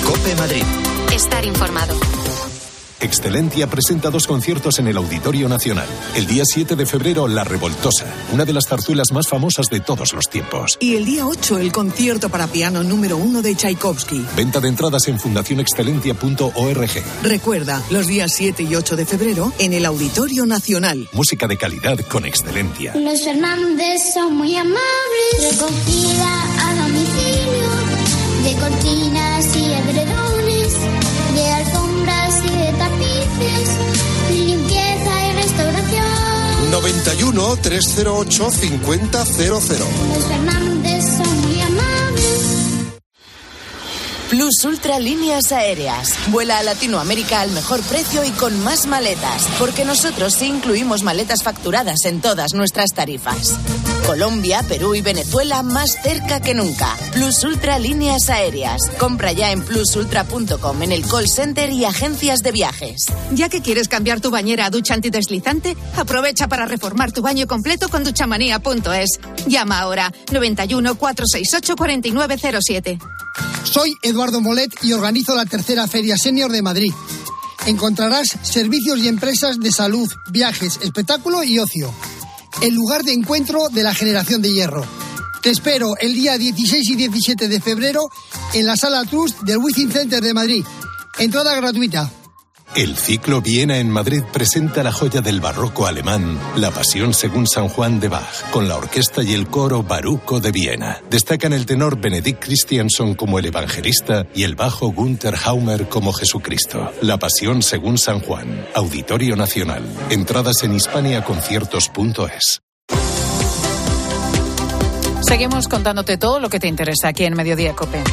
Cope Madrid. Estar informado. Excelentia presenta dos conciertos en el Auditorio Nacional. El día 7 de febrero, La Revoltosa, una de las zarzuelas más famosas de todos los tiempos. Y el día 8, el concierto para piano número 1 de Tchaikovsky. Venta de entradas en fundacionexcelentia.org. Recuerda, los días 7 y 8 de febrero, en el Auditorio Nacional. Música de calidad con Excelentia. Los Fernández son muy amables. Recogida a domicilio de cortinas 91 308 5000. Los Fernández son muy amables. Plus Ultra Líneas Aéreas. Vuela a Latinoamérica al mejor precio y con más maletas, porque nosotros sí incluimos maletas facturadas en todas nuestras tarifas. Colombia, Perú y Venezuela más cerca que nunca. Plus Ultra Líneas Aéreas. Compra ya en plusultra.com en el call center y agencias de viajes. Ya que quieres cambiar tu bañera a ducha antideslizante, aprovecha para reformar tu baño completo con duchamanía.es. Llama ahora 91 468 4907. Soy Eduardo Molet y organizo la tercera Feria Senior de Madrid. Encontrarás servicios y empresas de salud, viajes, espectáculo y ocio. El lugar de encuentro de la generación de hierro. Te espero el día 16 y 17 de febrero en la Sala Trust del Wizzing Center de Madrid. Entrada gratuita. El ciclo Viena en Madrid presenta la joya del barroco alemán, La Pasión según San Juan de Bach, con la orquesta y el coro Baruco de Viena. Destacan el tenor Benedict Christianson como el evangelista y el bajo Gunther Haumer como Jesucristo. La Pasión según San Juan, Auditorio Nacional. Entradas en hispaniaconciertos.es. Seguimos contándote todo lo que te interesa aquí en Mediodía Cope.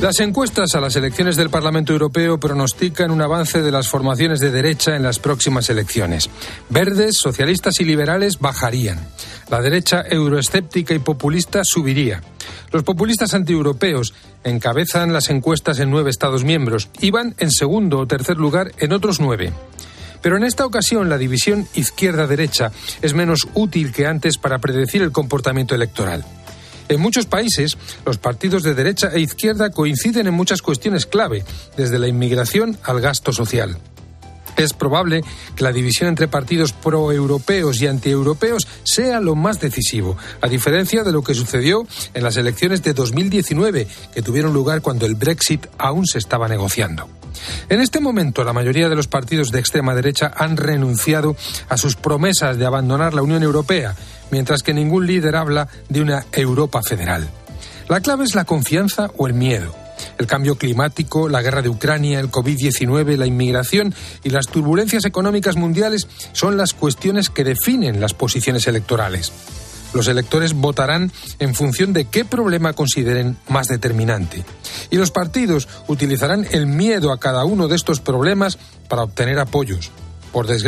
Las encuestas a las elecciones del Parlamento Europeo pronostican un avance de las formaciones de derecha en las próximas elecciones. Verdes, socialistas y liberales bajarían. La derecha euroescéptica y populista subiría. Los populistas antieuropeos encabezan las encuestas en nueve Estados miembros y van en segundo o tercer lugar en otros nueve. Pero en esta ocasión la división izquierda-derecha es menos útil que antes para predecir el comportamiento electoral. En muchos países, los partidos de derecha e izquierda coinciden en muchas cuestiones clave, desde la inmigración al gasto social. Es probable que la división entre partidos proeuropeos y antieuropeos sea lo más decisivo, a diferencia de lo que sucedió en las elecciones de 2019, que tuvieron lugar cuando el Brexit aún se estaba negociando. En este momento, la mayoría de los partidos de extrema derecha han renunciado a sus promesas de abandonar la Unión Europea, mientras que ningún líder habla de una Europa federal. La clave es la confianza o el miedo. El cambio climático, la guerra de Ucrania, el COVID-19, la inmigración y las turbulencias económicas mundiales son las cuestiones que definen las posiciones electorales. Los electores votarán en función de qué problema consideren más determinante. Y los partidos utilizarán el miedo a cada uno de estos problemas para obtener apoyos. Por desgracia,